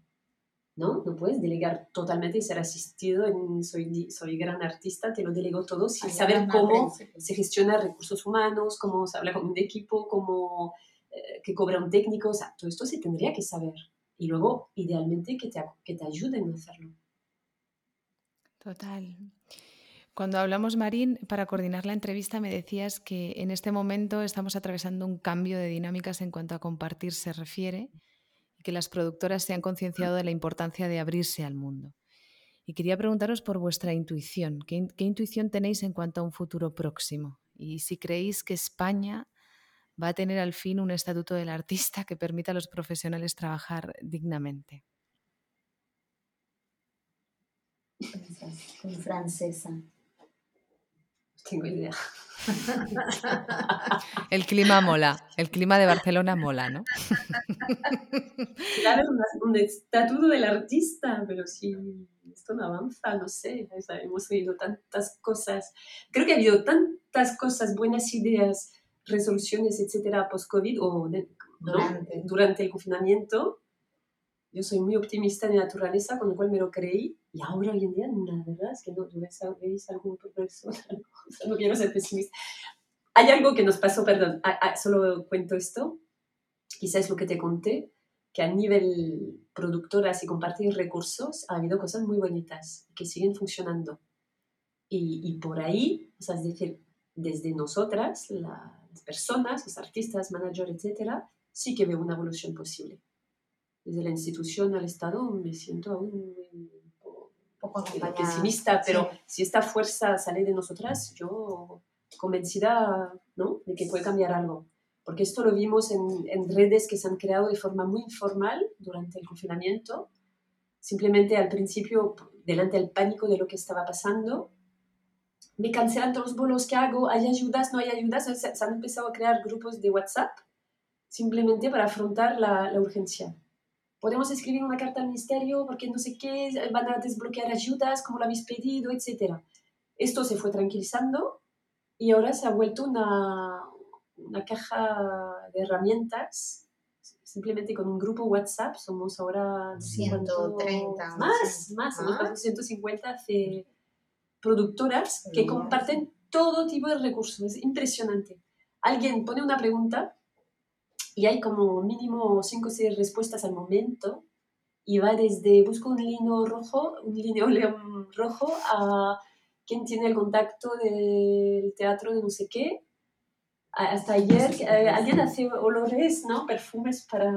C: ¿no? No puedes delegar totalmente y ser asistido en soy, soy gran artista, te lo delego todo sin saber cómo se gestiona recursos humanos, cómo se habla con un equipo, cómo eh, que cobra un técnico, o sea, todo esto se tendría que saber. Y luego, idealmente, que te, que te ayuden a hacerlo.
A: Total. Cuando hablamos, Marín, para coordinar la entrevista me decías que en este momento estamos atravesando un cambio de dinámicas en cuanto a compartir se refiere y que las productoras se han concienciado de la importancia de abrirse al mundo. Y quería preguntaros por vuestra intuición. ¿Qué, ¿Qué, intuición tenéis en cuanto a un futuro próximo? Y si creéis que España va a tener al fin un estatuto del artista que permita a los profesionales trabajar dignamente.
B: Con francesa
C: tengo idea. *laughs*
A: El clima mola, el clima de Barcelona mola, ¿no?
C: Claro, un estatuto del artista, pero si esto no avanza, no sé, hemos oído tantas cosas. Creo que ha habido tantas cosas, buenas ideas, resoluciones, etcétera, post-COVID o durante. durante el confinamiento. Yo soy muy optimista de naturaleza, con lo cual me lo creí y ahora hoy en día, la verdad es que no, veis algún progreso, *laughs* no, quiero ser pesimista. Hay algo que nos pasó, perdón, solo cuento esto, quizás lo que te conté, que a nivel productoras y compartir recursos ha habido cosas muy bonitas que siguen funcionando. Y, y por ahí, o sea, es decir, desde nosotras, las personas, los artistas, managers, etcétera, sí que veo una evolución posible. Desde la institución al Estado me siento aún pesimista, pero si esta fuerza sale de nosotras, yo convencida ¿no? de que puede cambiar algo. Porque esto lo vimos en, en, redes que se han creado de forma muy informal durante el confinamiento. Simplemente al principio, delante del pánico de lo que estaba pasando, me cancelan todos los bolos que hago, hay ayudas, no hay ayudas. Se, se han empezado a crear grupos de WhatsApp simplemente para afrontar la, la urgencia podemos escribir una carta al ministerio porque no sé qué, van a desbloquear ayudas, como lo habéis pedido, etc. Esto se fue tranquilizando y ahora se ha vuelto una, una caja de herramientas. Simplemente con un grupo WhatsApp somos ahora
B: 130.
C: Más, más, más, 150 productoras que comparten todo tipo de recursos. Es impresionante. Alguien pone una pregunta y hay como mínimo 5 o 6 respuestas al momento y va desde busco un lino rojo, un lino *laughs* león rojo a quién tiene el contacto del teatro de no sé qué. Hasta ayer alguien hace olores, ¿no? Perfumes para,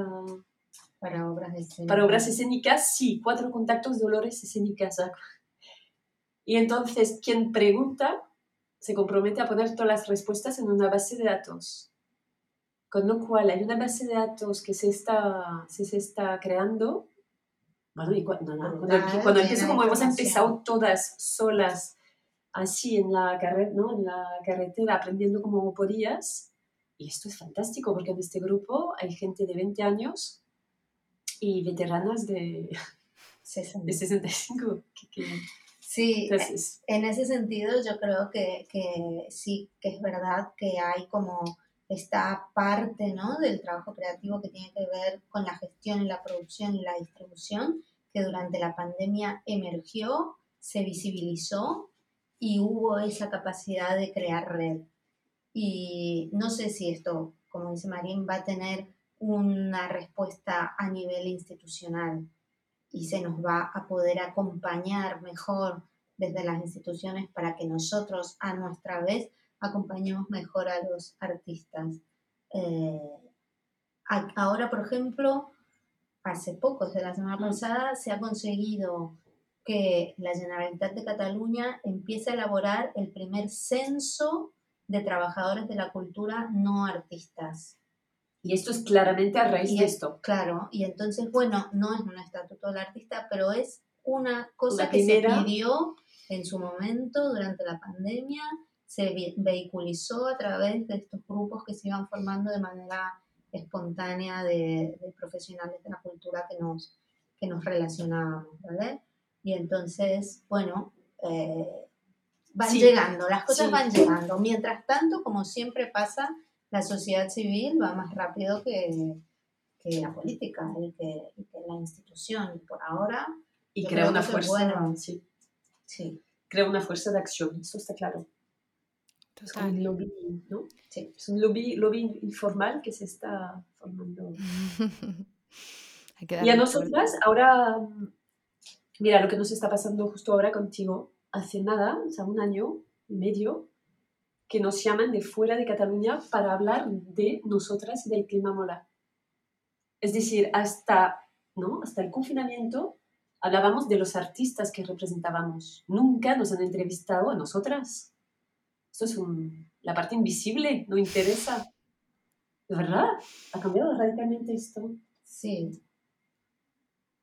B: para obras escénicas.
C: Para obras escénicas, sí, cuatro contactos de olores escénicas. Y entonces, quien pregunta se compromete a poner todas las respuestas en una base de datos. Con lo cual hay una base de datos que se está, se, se está creando. Bueno, y cuando, cuando, empiezo como hemos empezado todas solas, así en la, carre ¿no? en la carretera, aprendiendo como podías, y esto es fantástico porque en este grupo hay gente de 20 años y veteranas de, *laughs* 65.
B: sí, en ese sentido yo creo que, que, sí, que es verdad que hay como esta parte ¿no? del trabajo creativo que tiene que ver con la gestión y la producción y la distribución, que durante la pandemia emergió, se visibilizó y hubo esa capacidad de crear red. Y no sé si esto, como dice Marín, va a tener una respuesta a nivel institucional y se nos va a poder acompañar mejor desde las instituciones para que nosotros a nuestra vez acompañemos mejor a los artistas. Eh, ahora, por ejemplo, hace poco, desde la semana mm. pasada, se ha conseguido que la Generalitat de Cataluña empiece a elaborar el primer censo de trabajadores de la cultura no artistas.
C: Y esto es claramente a raíz de esto.
B: Claro, y entonces, bueno, no es un estatuto del artista, pero es una cosa que se pidió en su momento durante la pandemia, se vehiculizó a través de estos grupos que se iban formando de manera espontánea de, profesionales de la cultura que nos, que nos relacionábamos, ¿vale? Y entonces, bueno, eh, van llegando, las cosas van llegando. Mientras tanto, como siempre pasa, la sociedad civil va más rápido que, que la política y que, la institución. Y por ahora...
C: Y crea una fuerza, sí. sí. Crea una fuerza de acción, eso está claro. Es un lobby, ¿no? Sí. Es un lobby, lobby informal que se está formando. *laughs* y a nosotras, ahora, mira lo que nos está pasando justo ahora contigo hace nada, o sea, un año y medio, que nos llaman de fuera de Cataluña para hablar de nosotras y del clima mola. Es decir, hasta, ¿no? hasta el confinamiento hablábamos de los artistas que representábamos. Nunca nos han entrevistado a nosotras. Esto es la parte invisible, no interesa. ¿De verdad? ¿Ha cambiado radicalmente esto?
B: Sí.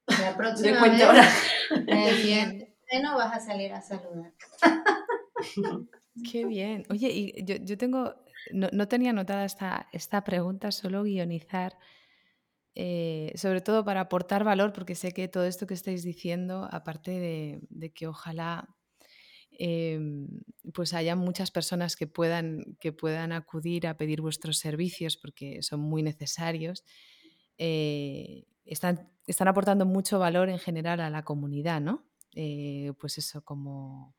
B: La *laughs* próxima vez, ahora. bien *laughs* no vas a salir a saludar.
A: Qué bien. Oye, y yo, yo tengo, no, tenía anotada esta, esta pregunta, solo guionizar, eh, sobre todo para aportar valor, porque sé que todo esto que estáis diciendo, aparte de, que ojalá em, pues haya muchas personas que puedan, que puedan acudir a pedir vuestros servicios, porque son muy necesarios, eh, están, están aportando mucho valor en general a la comunidad, ¿no? Eh, pues eso, como,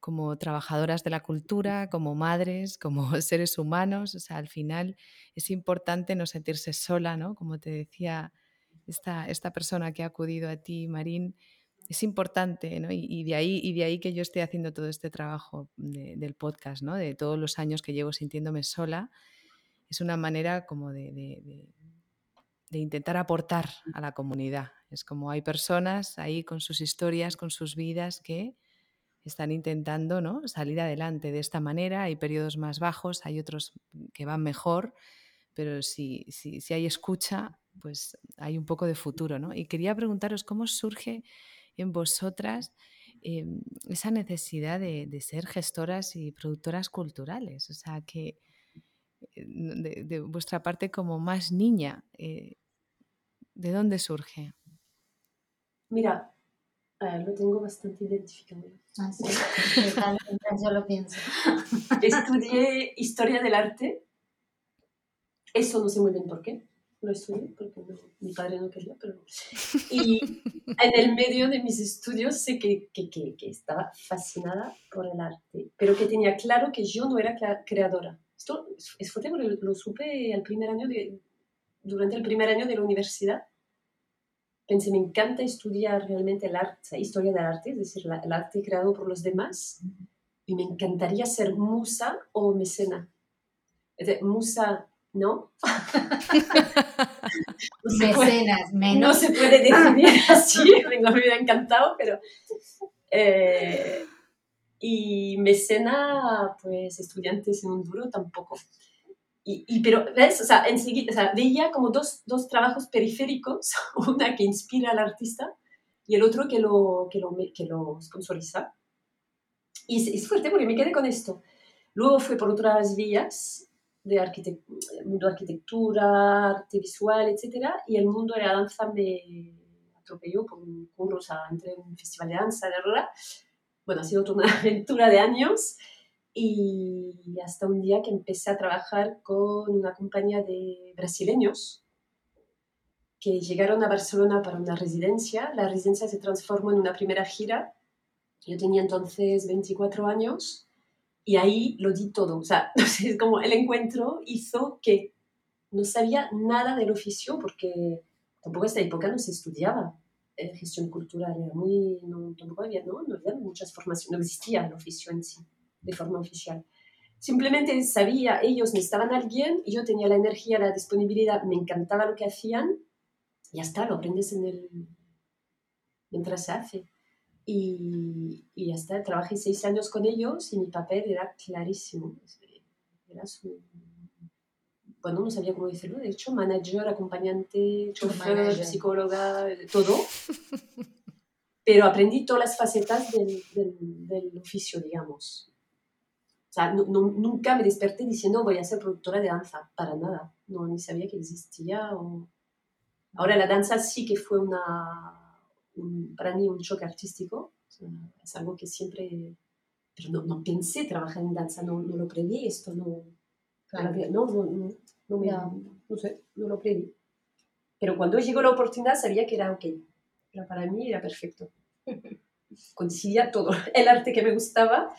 A: como trabajadoras de la cultura, como madres, como *laughs* seres humanos. O sea, al final es importante no sentirse sola, ¿no? Como te decía esta, esta persona que ha acudido a ti, Marín, es importante, ¿no? Y, de ahí, y de ahí que yo esté haciendo todo este trabajo del podcast, ¿no? De todos los años que llevo sintiéndome sola. Es una manera como de, de intentar aportar a la comunidad. Es como hay personas ahí con sus historias, con sus vidas que están intentando ¿no? salir adelante de esta manera. Hay periodos más bajos, hay otros que van mejor, pero si, si, si hay escucha, pues hay un poco de futuro. ¿no? Y quería preguntaros cómo surge en vosotras em, esa necesidad de, de, ser gestoras y productoras culturales. O sea, que eh, de, vuestra parte como más niña, eh, ¿de dónde surge?
C: Mira, lo tengo bastante identificado.
B: Ah, sí. Yo lo pienso.
C: Estudié historia del arte. Eso no sé muy bien por qué. Lo estudié porque mi padre no quería, pero... Y en el medio de mis estudios sé que, que, que, que, estaba fascinada por el arte, pero que tenía claro que yo no era creadora. Esto es fuerte porque lo supe el primer año de, durante el primer año de la universidad pensé, me encanta estudiar realmente el arte, historia del arte, es decir, el arte creado por los demás, y me encantaría ser musa o mecena. musa, ¿no? *laughs*
B: Mecenas, menos.
C: No se puede definir así, *laughs* me hubiera encantado, pero... Eh, Y mecena, pues estudiantes en un duro tampoco. Y, pero, ¿ves? O sea, enseguida, o sea, veía como dos, dos, trabajos periféricos, *laughs* una que inspira al artista y el otro que lo, que lo, que lo sponsoriza. Y es, fuerte porque me quedé con esto. Luego fue por otras vías de mundo de arquitectura, arte visual, etc. Y el mundo de la danza me atropelló por un curso, o sea, un festival de danza, de verdad. Bueno, ha sido toda una *laughs* aventura de años y hasta un día que empecé a trabajar con una compañía de brasileños que llegaron a Barcelona para una residencia. La residencia se transformó en una primera gira. Yo tenía entonces 24 años y ahí lo di todo. O sea, *laughs* es como el encuentro hizo que no sabía nada del oficio porque tampoco en esta época no se estudiaba gestión cultural, era muy, no, tampoco había, ¿no? no había muchas formaciones, no existía el oficio en sí de forma oficial. Simplemente sabía, ellos necesitaban a alguien y yo tenía la energía, la disponibilidad, me encantaba lo que hacían y ya está, lo aprendes en el... mientras se hace. Y, y ya está, trabajé seis años con ellos y mi papel era clarísimo. Era su... Bueno, no sabía cómo decirlo, de hecho, manager, acompañante, chofer, psicóloga, todo. Pero aprendí todas las facetas del, del, del oficio, digamos. O sea, nunca me desperté diciendo voy a ser productora de danza, para nada. No, ni sabía que existía. Ahora la danza sí que fue una, para mí un choque artístico. es algo que siempre... Pero no, no, pensé trabajar en danza, no, no lo preví esto, no, no, no, no, me, no sé, no lo preví. Pero cuando llegó la oportunidad sabía que era ok. Era para mí era perfecto. *laughs* Coincidía todo. El arte que me gustaba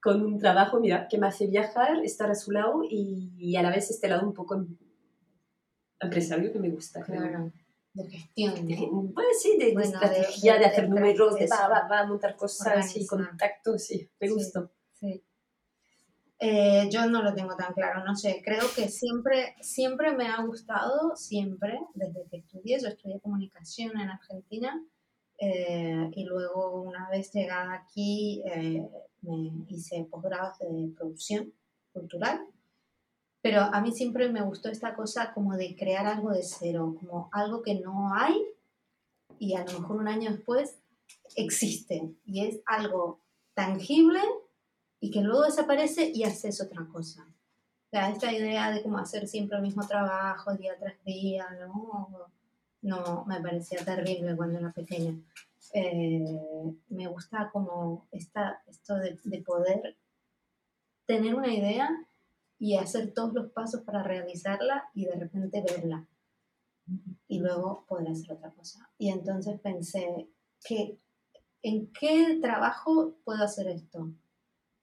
C: con un trabajo, mira, que me hace viajar, estar a su lado y, a la vez este lado un poco empresario que me gusta.
B: Claro. De gestión.
C: De, pues sí, de, estrategia, de, hacer números, de va, va, va, montar cosas y contactos, sí, me gustó.
B: Sí. Eh, yo no lo tengo tan claro, no sé, creo que siempre, siempre me ha gustado, siempre, desde que estudié, yo estudié comunicación en Argentina eh, y luego una vez llegada aquí eh, me hice posgrados de producción cultural, pero a mí siempre me gustó esta cosa como de crear algo de cero, como algo que no hay y a lo mejor un año después existe y es algo tangible y que luego desaparece y haces otra cosa. O esta idea de cómo hacer siempre el mismo trabajo día tras día, ¿no? No, me parecía terrible cuando era pequeña. Eh, me gusta como esta, esto de, poder tener una idea y hacer todos los pasos para realizarla y de repente verla y luego poder hacer otra cosa. Y entonces pensé, que, ¿en qué trabajo puedo hacer esto?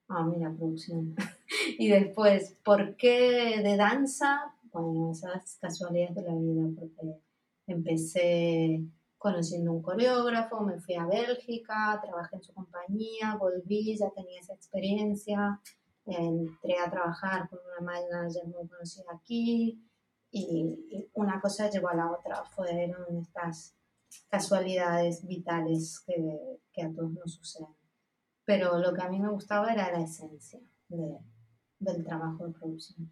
B: Ah, mira, producción. *laughs* y después, ¿por qué de danza? Bueno, esas casualidades de la vida, porque empecé conociendo un coreógrafo, me fui a Bélgica, trabajé en su compañía, volví, ya tenía esa experiencia, entré a trabajar con una manager muy conocida aquí y, una cosa llevó a la otra, fueron estas casualidades vitales que, que, a todos nos suceden. Pero lo que a mí me gustaba era la esencia de, del trabajo de producción.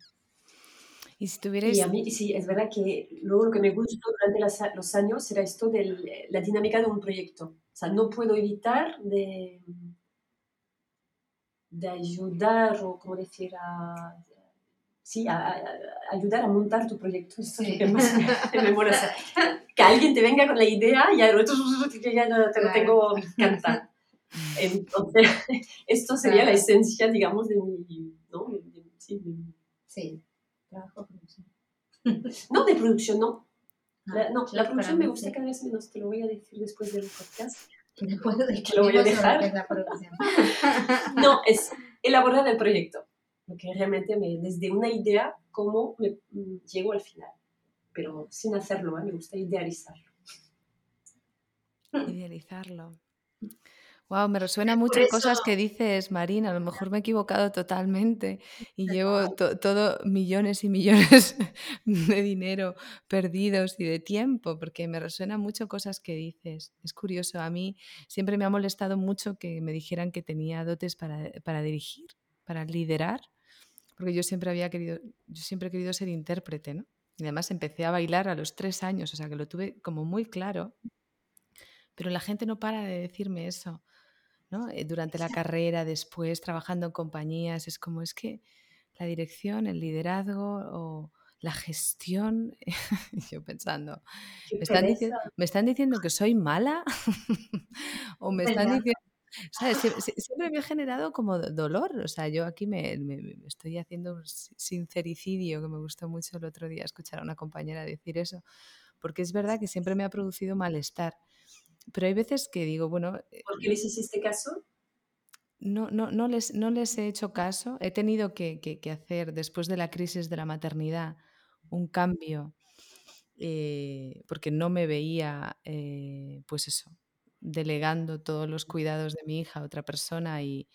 A: Y si tuvieras...
C: Y a mí, sí, es verdad que luego lo que me gustó durante los años era esto de la dinámica de un proyecto. O sea, no puedo evitar de, de ayudar o, como decir, a, sí, a, ayudar a montar tu proyecto. Eso es lo que más me, mola. que alguien te venga con la idea y el otro que ya no te lo tengo, me encanta. Entonces, *laughs* esto sería la esencia, digamos, de mi... ¿no?
B: sí, sí. Trabajo producción.
C: No, de producción no. Ah, la, no, la producción me gusta cada vez menos, te lo voy a decir después del podcast.
B: Después de que lo voy a dejar. Es la producción. *laughs*
C: no, es elaborar el proyecto. Porque realmente me, desde una idea, cómo me, mm, llego al final. Pero sin hacerlo, ¿eh? me gusta idealizarlo.
A: Idealizarlo. Wow, me resuena mucho cosas que dices, Marina. A lo mejor me he equivocado totalmente y llevo todo millones y millones *laughs* de dinero perdidos y de tiempo, porque me resuena mucho cosas que dices. Es curioso, a mí siempre me ha molestado mucho que me dijeran que tenía dotes para, para dirigir, para liderar, porque yo siempre había querido, yo siempre he querido ser intérprete, ¿no? Y además empecé a bailar a los tres años, o sea que lo tuve como muy claro, pero la gente no para de decirme eso. Eh, durante la carrera, después, trabajando en compañías, es como es que la dirección, el liderazgo o la gestión, *laughs* yo pensando, ¿me están, diciendo, que soy mala? *laughs* ¿O me están diciendo... siempre me ha generado como dolor. O sea, yo aquí me, estoy haciendo un sincericidio, que me gustó mucho el otro día escuchar a una compañera decir eso, porque es verdad que siempre me ha producido malestar. Pero hay veces que digo, bueno...
C: Eh, ¿Por qué les hiciste caso?
A: No, no, no, les, no les he hecho caso. He tenido que, hacer, después de la crisis de la maternidad, un cambio eh, porque no me veía, eh, pues eso, delegando todos los cuidados de mi hija a otra persona y,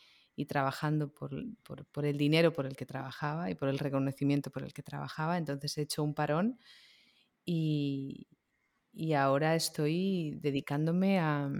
A: trabajando por, por, el dinero por el que trabajaba y por el reconocimiento por el que trabajaba. Entonces he hecho un parón y, y ahora estoy dedicándome a,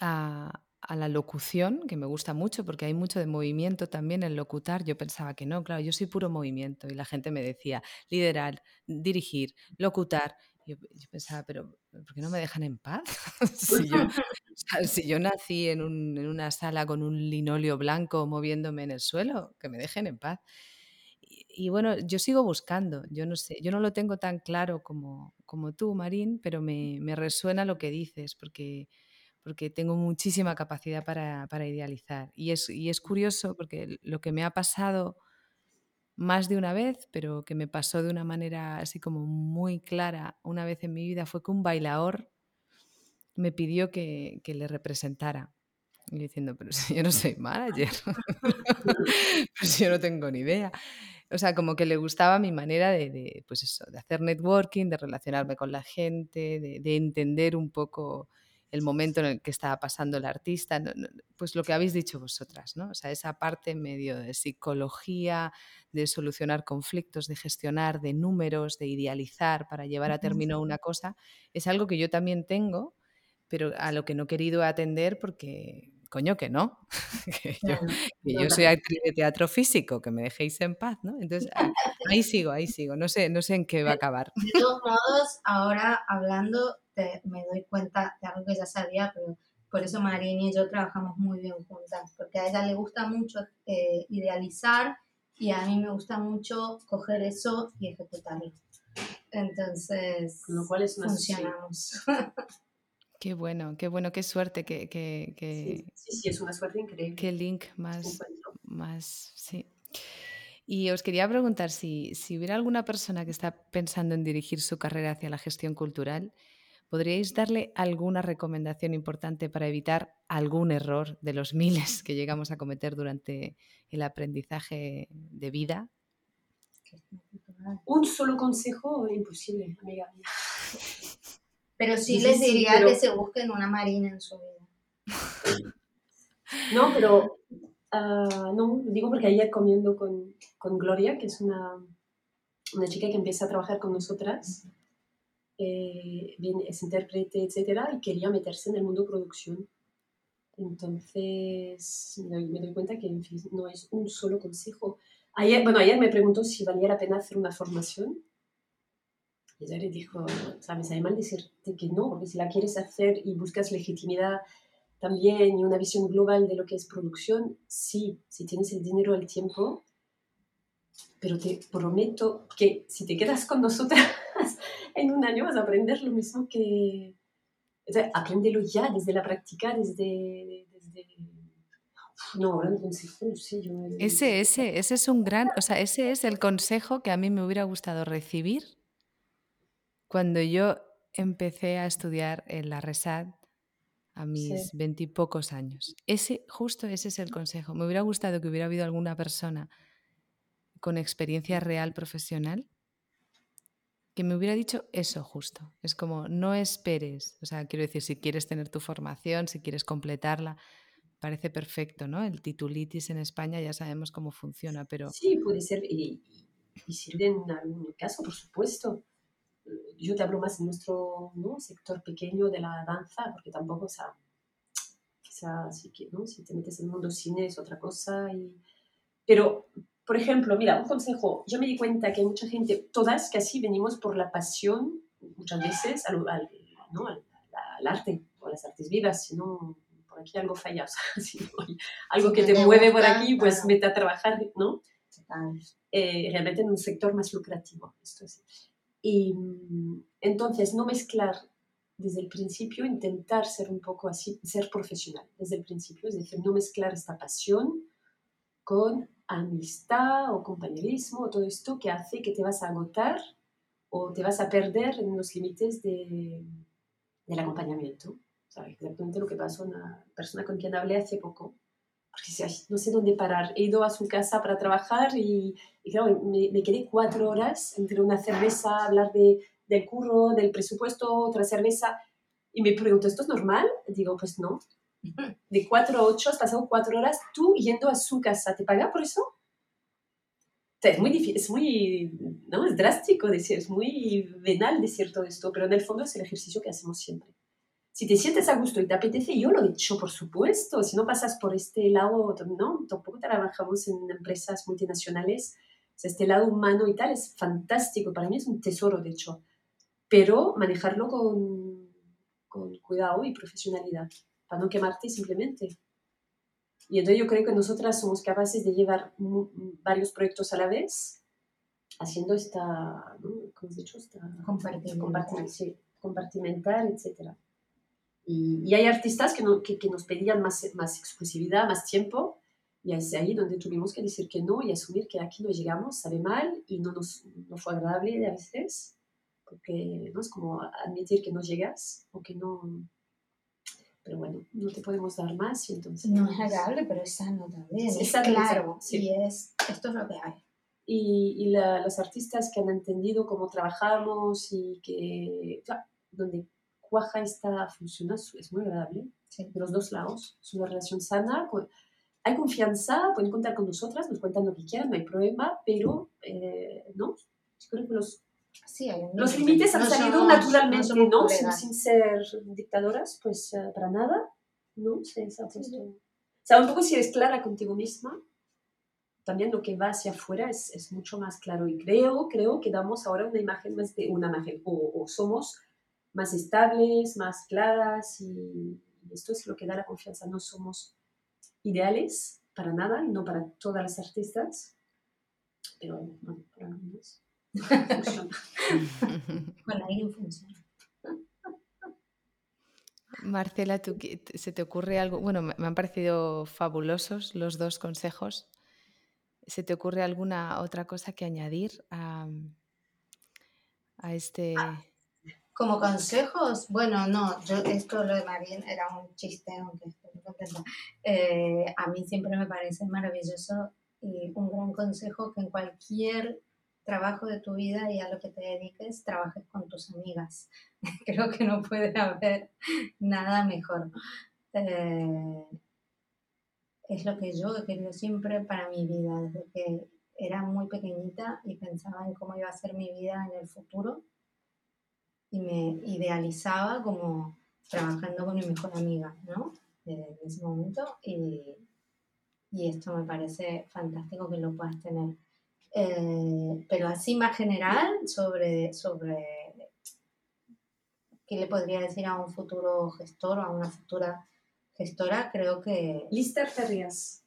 A: a, la locución, que me gusta mucho porque hay mucho de movimiento también en locutar. Yo pensaba que no, claro, yo soy puro movimiento y la gente me decía liderar, dirigir, locutar. Yo, pensaba, pero ¿por qué no me dejan en paz? *laughs* si, yo, nací en, en, una sala con un linoleo blanco moviéndome en el suelo, que me dejen en paz y bueno, yo sigo buscando, yo no sé, yo no lo tengo tan claro como, como tú, Marín, pero me, me, resuena lo que dices, porque, porque tengo muchísima capacidad para, para idealizar. Y es, y es curioso porque lo que me ha pasado más de una vez, pero que me pasó de una manera así como muy clara una vez en mi vida, fue que un bailador me pidió que, que le representara. Y diciendo, pero si yo no soy manager, *laughs* *laughs* pero si yo no tengo ni idea. O sea, como que le gustaba mi manera de, pues eso, de hacer networking, de relacionarme con la gente, de, entender un poco el momento en el que estaba pasando el artista, pues lo que habéis dicho vosotras, ¿no? O sea, esa parte medio de psicología, de solucionar conflictos, de gestionar, de números, de idealizar para llevar a término una cosa, es algo que yo también tengo, pero a lo que no he querido atender porque coño que no, *laughs* que, yo, soy actriz de teatro físico, que me dejéis en paz, ¿no? Entonces *laughs* ahí sigo, ahí sigo, no sé, no sé en qué va a acabar.
B: De todos modos, ahora hablando, me doy cuenta de algo que ya sabía, pero por eso Marini y yo trabajamos muy bien juntas, porque a ella le gusta mucho eh, idealizar y a mí me gusta mucho coger eso y ejecutarlo. Entonces,
C: Con lo cual es
B: funcionamos. *laughs*
A: Qué bueno, qué bueno, qué suerte, que,
C: que, sí, sí, es una suerte increíble.
A: Qué link más, más, sí. Y os quería preguntar si, si hubiera alguna persona que está pensando en dirigir su carrera hacia la gestión cultural, ¿podríais darle alguna recomendación importante para evitar algún error de los miles que llegamos a cometer durante el aprendizaje de vida?
C: Un solo consejo imposible, amiga *laughs*
B: pero sí, les diría que se busquen una marina en su vida.
C: No, pero uh, no, digo porque ayer comiendo con, con, Gloria, que es una, una chica que empieza a trabajar con nosotras, eh, es intérprete, etcétera, y quería meterse en el mundo producción. Entonces me doy, cuenta que no es un solo consejo. Ayer, bueno, ayer me preguntó si valía la pena hacer una formación ella le dijo, o sea, me sabe mal decirte que no, porque si la quieres hacer y buscas legitimidad también y una visión global de lo que es producción, sí, si tienes el dinero, el tiempo, pero te prometo que si te quedas con nosotras *laughs* en un año vas a aprender lo mismo que... O sea, apréndelo ya desde la práctica, desde... desde no, ahora no sé, yo...
A: Ese, ese, ese es un gran, o sea, ese es el consejo que a mí me hubiera gustado recibir cuando yo empecé a estudiar en la RESAD a mis veintipocos años. Ese, justo ese es el consejo. Me hubiera gustado que hubiera habido alguna persona con experiencia real profesional que me hubiera dicho eso justo. Es como, no esperes. O sea, quiero decir, si quieres tener tu formación, si quieres completarla, parece perfecto, ¿no? El titulitis en España ya sabemos cómo funciona, pero...
C: Sí, puede ser, y, sirve en algún caso, por supuesto. Yo te hablo más en nuestro sector pequeño de la danza, porque tampoco, o sea, quizá si, ¿no? si te metes en el mundo cine es otra cosa. Y... Pero, por ejemplo, mira, un consejo, yo me di cuenta que hay mucha gente, todas casi venimos por la pasión, muchas veces, al, ¿no? al, al arte o las artes vivas, sino aquí algo falla, *laughs* algo que te mueve por aquí, pues mete a trabajar, ¿no? Eh, realmente en un sector más lucrativo. Esto es. Y mm, entonces no mezclar desde el principio, intentar ser un poco así, ser profesional desde el principio, es decir, no mezclar esta pasión con amistad o compañerismo o todo esto que hace que te vas a agotar o te vas a perder en los límites de, del acompañamiento exactamente lo que pasó a una persona con quien hablé hace poco. Porque no sé dónde parar. He ido a su casa para trabajar y, claro, me, me, quedé cuatro horas entre una cerveza, hablar de, del curro, del presupuesto, otra cerveza. Y me pregunto, ¿esto es normal? Digo, pues no. De cuatro a ocho has pasado cuatro horas tú yendo a su casa. ¿Te paga por eso? es muy difícil, es muy, no, es drástico decir, es muy venal decir todo esto, pero en el fondo es el ejercicio que hacemos siempre si te sientes a gusto y te apetece, yo lo he hecho, por supuesto. Si no pasas por este lado, no, tampoco trabajamos en empresas multinacionales. este lado humano y tal es fantástico. Para mí es un tesoro, de hecho. Pero manejarlo con, con cuidado y profesionalidad, para no quemarte simplemente. Y entonces yo creo que nosotras somos capaces de llevar varios proyectos a la vez, haciendo esta. ¿cómo has dicho? Esta,
B: compartimentar,
C: sí, compartimentar, etcétera. Y, hay artistas que, que, nos pedían más, más exclusividad, más tiempo, y es ahí donde tuvimos que decir que no y asumir que aquí no llegamos, sabe mal y no nos no fue agradable a veces, porque ¿no? es como admitir que no llegas o que no... Pero bueno, no te podemos dar más y entonces...
B: No es agradable, pero es sano también. es, claro, sí. y es, esto es lo que hay.
C: Y, y los artistas que han entendido cómo trabajamos y que, claro, donde cuaja esta funciona, es muy agradable de los dos lados. Es una relación sana. hay confianza, pueden contar con nosotras, nos cuentan lo que quieran, no hay problema, pero eh, no, yo creo que los,
B: sí,
C: los límites han salido naturalmente, ¿no? Sin, ser dictadoras, pues eh, para nada, ¿no? Se, se ha puesto... O sea, un poco si eres clara contigo misma, también lo que va hacia afuera es, es, mucho más claro. Y creo, creo que damos ahora una imagen más de una imagen, o, o somos más estables, más claras y, esto es lo que da la confianza. No somos ideales para nada y no para todas las artistas, pero bueno, para nosotros funciona. *laughs*
B: bueno, ahí funciona.
A: Marcela, ¿tú, ¿se te ocurre algo? Bueno, me han parecido fabulosos los dos consejos. ¿Se te ocurre alguna otra cosa que añadir a, a este...
B: Como consejos, bueno, no, yo esto lo de Marín era un chiste, aunque estoy contenta. Eh, a mí siempre me parece maravilloso y un gran consejo que en cualquier trabajo de tu vida y a lo que te dediques, trabajes con tus amigas. *laughs* Creo que no puede haber nada mejor. Eh, es lo que yo he querido siempre para mi vida, desde que era muy pequeñita y pensaba en cómo iba a ser mi vida en el futuro y me idealizaba como trabajando con mi mejor amiga, ¿no? Desde ese momento y, y esto me parece fantástico que lo puedas tener. Eh, pero así más general sobre, sobre qué le podría decir a un futuro gestor o a una futura gestora, creo que...
C: Lister Ferrias.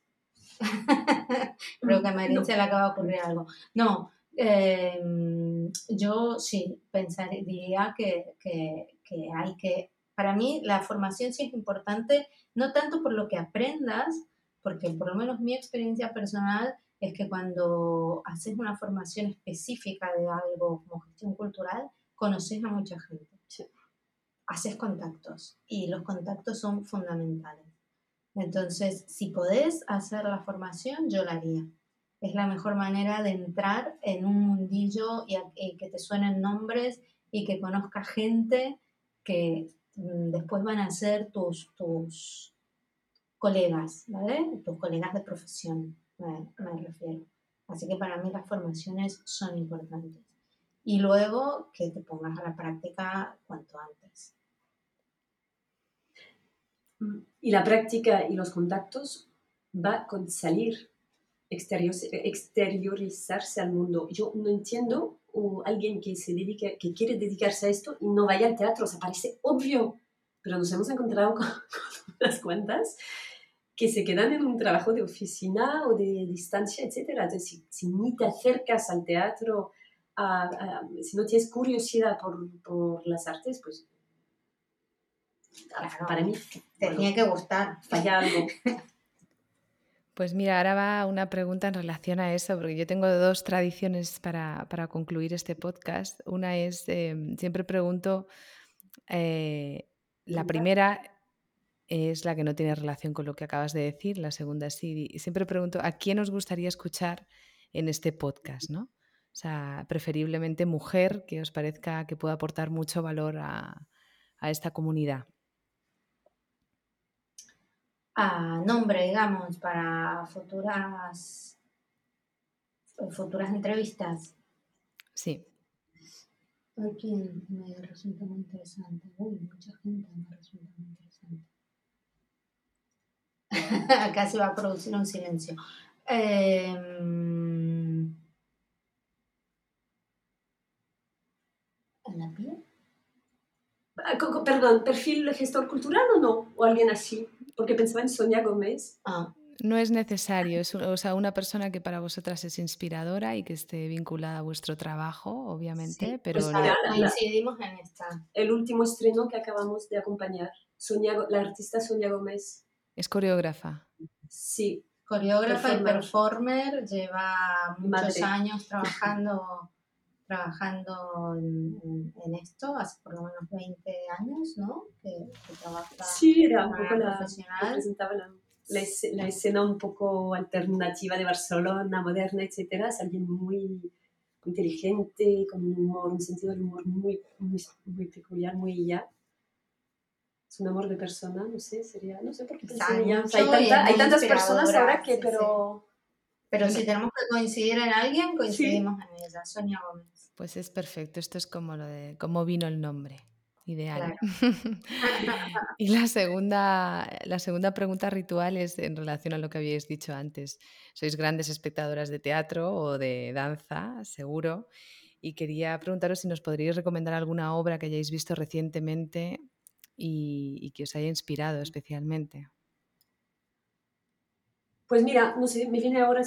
C: *laughs*
B: creo que a Marín se le acaba de ocurrir algo. No, Em, yo sí pensaría que, que, que, hay que, para mí la formación sí es importante, no tanto por lo que aprendas, porque por lo menos mi experiencia personal es que cuando haces una formación específica de algo como gestión cultural, conoces a mucha gente. Haces contactos y los contactos son fundamentales. Entonces, si podés hacer la formación, yo la haría es la mejor manera de entrar en un mundillo y, que te suenen nombres y que conozcas gente que mm, después van a ser tus, tus colegas, ¿vale? Tus colegas de profesión, me, refiero. Así que para mí las formaciones son importantes. Y luego que te pongas a la práctica cuanto antes.
C: Y la práctica y los contactos va con salir exteriorizarse al mundo. Yo no entiendo o alguien que se dedique, que quiere dedicarse a esto y no vaya al teatro, o sea, parece obvio, pero nos hemos encontrado con, *laughs* unas cuantas que se quedan en un trabajo de oficina o de distancia, etc. Entonces, si, ni te acercas al teatro, si no tienes curiosidad por, por las artes, pues para mí
B: te tenía que gustar.
C: Falla algo. *laughs*
A: Pues mira, ahora va una pregunta en relación a eso, porque yo tengo dos tradiciones para, concluir este podcast. Una es, em, siempre pregunto, eh, la primera es la que no tiene relación con lo que acabas de decir, la segunda sí. Y siempre pregunto, ¿a quién os gustaría escuchar en este podcast? ¿no? O sea, preferiblemente mujer que os parezca que pueda aportar mucho valor a esta comunidad
B: a nombre, digamos, para futuras futuras entrevistas.
A: Sí.
B: Hay quien me resulta muy interesante. Uy, mucha gente me resulta muy interesante. *laughs* Acá se va a producir un silencio. Eh, ¿En la piel?
C: Ah, perdón, ¿perfil gestor cultural o no? ¿O alguien así? Porque pensaba en Sonia Gómez.
B: Ah.
A: No es necesario, es o sea, una persona que para vosotras es inspiradora y que esté vinculada a vuestro trabajo, obviamente, pero
B: pues coincidimos en esta.
C: El último estreno que acabamos de acompañar, Sonia, la artista Sonia Gómez.
A: ¿Es coreógrafa?
C: Sí.
B: Coreógrafa y performer, lleva muchos años trabajando trabajando en, esto, hace por lo menos 20 años, ¿no? Que, trabaja
C: sí, era un poco la, representaba la, la, escena un poco alternativa de Barcelona, moderna, etcétera. Es alguien muy, inteligente, con un humor, un sentido del humor muy, muy, peculiar, muy ya. Es un amor de persona, no sé, sería, no sé por qué
B: hay,
C: hay, tantas personas ahora que, pero...
B: Pero si tenemos que coincidir en alguien, coincidimos en ella, Sonia Gómez.
A: Pues es perfecto, esto es como lo de cómo vino el nombre. Ideal. *laughs* y la segunda, la segunda pregunta ritual es en relación a lo que habíais dicho antes. Sois grandes espectadoras de teatro o de danza, seguro, y quería preguntaros si nos podríais recomendar alguna obra que hayáis visto recientemente y que os haya inspirado especialmente.
C: Pues mira, no sé, me viene ahora,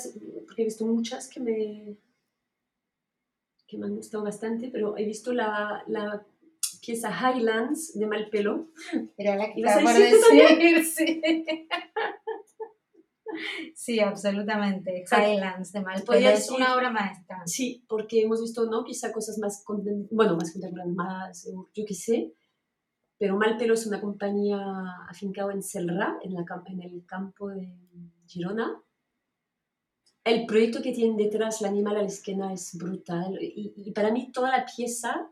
C: porque he visto muchas que me, que me han gustado bastante, pero he visto la, la pieza Highlands de Malpelo.
B: Era la que estaba por decir, *laughs* sí. Sí, absolutamente. Highlands de Malpelo es una obra maestra.
C: Sí, porque hemos visto, ¿no? Quizá cosas más, bueno, más contemporáneas, más, yo qué sé, pero Malpelo es una compañía afincada en Selra, en, la, en el campo de Girona. El proyecto que tienen detrás, el animal a la esquina, es brutal. Y, para mí toda la pieza,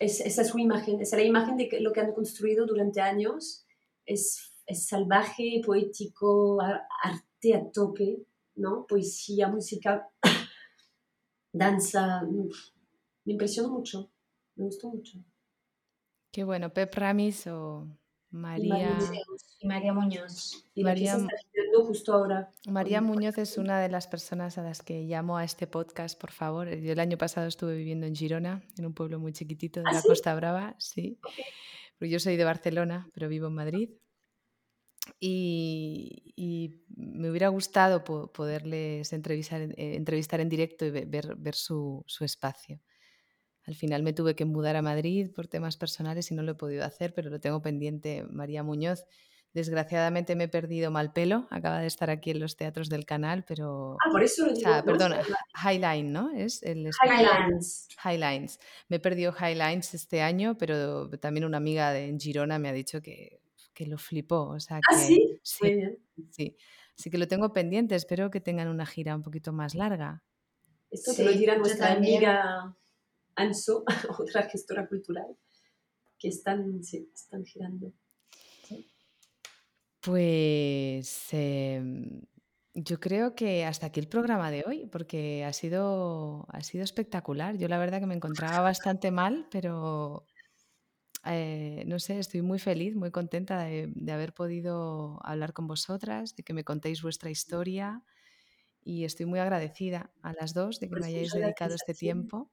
C: es, esa es su imagen, es la imagen de lo que han construido durante años. Es, es salvaje, poético, arte a tope, ¿no? Poesía, música, *coughs* danza. Me impresionó mucho, me gustó mucho.
A: Qué bueno, Pep Ramis o María...
B: Y María Muñoz.
C: Y María, justo ahora.
A: María Muñoz es una de las personas a las que llamo a este podcast, por favor. Yo el año pasado estuve viviendo en Girona, en un pueblo muy chiquitito de ¿Ah, la Costa Brava, sí. yo soy de Barcelona, pero vivo en Madrid. Y, me hubiera gustado poderles entrevistar, eh, entrevistar en directo y ver, ver su, su espacio. Al final me tuve que mudar a Madrid por temas personales y no lo he podido hacer, pero lo tengo pendiente. María Muñoz. Desgraciadamente me he perdido mal pelo. Acaba de estar aquí en los teatros del canal, pero.
C: Ah, por eso lo digo.
A: perdona, Highline, ¿no? Es el
C: Highlines.
A: Highlines. Me he perdido Highlines este año, pero también una amiga de Girona me ha dicho que, que lo flipó. O sea,
C: ¿Ah,
A: que,
C: sí?
A: Sí, Así que lo tengo pendiente, espero que tengan una gira un poquito más larga.
C: Esto te lo dirá nuestra amiga Anso, *laughs* otra gestora cultural, que están, están girando.
A: Pues em, yo creo que hasta aquí el programa de hoy, porque ha sido, ha sido espectacular. Yo la verdad que me encontraba bastante mal, pero eh, no sé, estoy muy feliz, muy contenta de, haber podido hablar con vosotras, de que me contéis vuestra historia y estoy muy agradecida a las dos de que me pues hayáis dedicado este tiempo.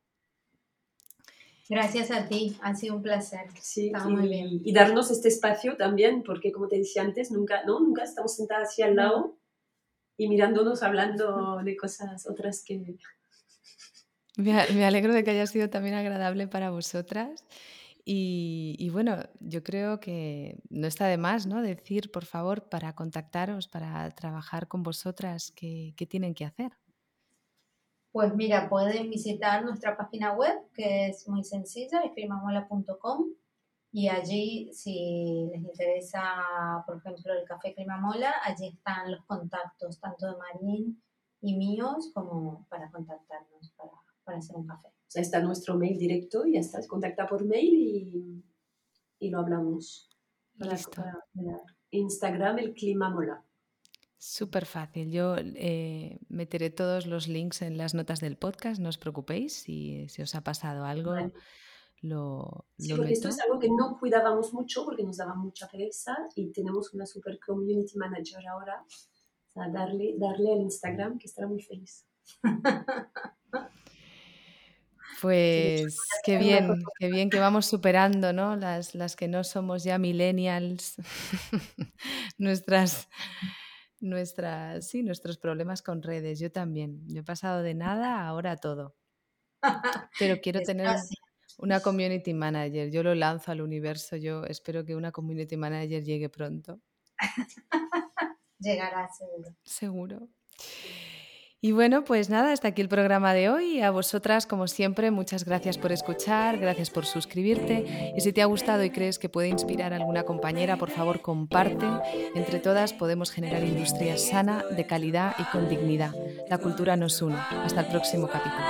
B: Gracias a ti, ha sido un placer.
C: Sí, y, muy bien. y darnos este espacio también, porque como te decía antes, nunca, ¿no? nunca estamos sentadas así al lado y mirándonos hablando *laughs* de cosas otras que...
A: Me, alegro de que haya sido también agradable para vosotras. Y, bueno, yo creo que no está de más ¿no? decir, por favor, para contactaros, para trabajar con vosotras, qué, qué tienen que hacer.
B: Pues mira, pueden visitar nuestra página web, que es muy sencilla, climamola.com. Y allí, si les interesa, por ejemplo, el café Climamola, allí están los contactos, tanto de Marín y míos, como para contactarnos para, para hacer un café.
C: O sea, está nuestro mail directo y ya está, contacta por mail y, y lo hablamos.
A: Listo.
C: Instagram, el Climamola.
A: Súper fácil. Yo eh, meteré todos los links en las notas del podcast, no os preocupéis. Si, si os ha pasado algo, lo,
C: sí, porque esto es algo que no cuidábamos mucho porque nos daba mucha pereza y tenemos una super community manager ahora. O sea, darle, darle al Instagram que estará muy feliz.
A: Pues qué bien, qué bien que vamos superando, ¿no? Las, las que no somos ya millennials, *laughs* nuestras, nuestras, sí, nuestros problemas con redes. Yo también. Yo he pasado de nada a ahora todo. *laughs* Pero quiero tener una community manager. Yo lo lanzo al universo. Yo espero que una community manager llegue pronto. *laughs*
B: Llegará seguro.
A: Seguro. Y bueno, pues nada, hasta aquí el programa de hoy. A vosotras, como siempre, muchas gracias por escuchar, gracias por suscribirte. Y si te ha gustado y crees que puede inspirar a alguna compañera, por favor, comparte. Entre todas podemos generar industria sana, de calidad y con dignidad. La cultura nos une. Hasta el próximo capítulo.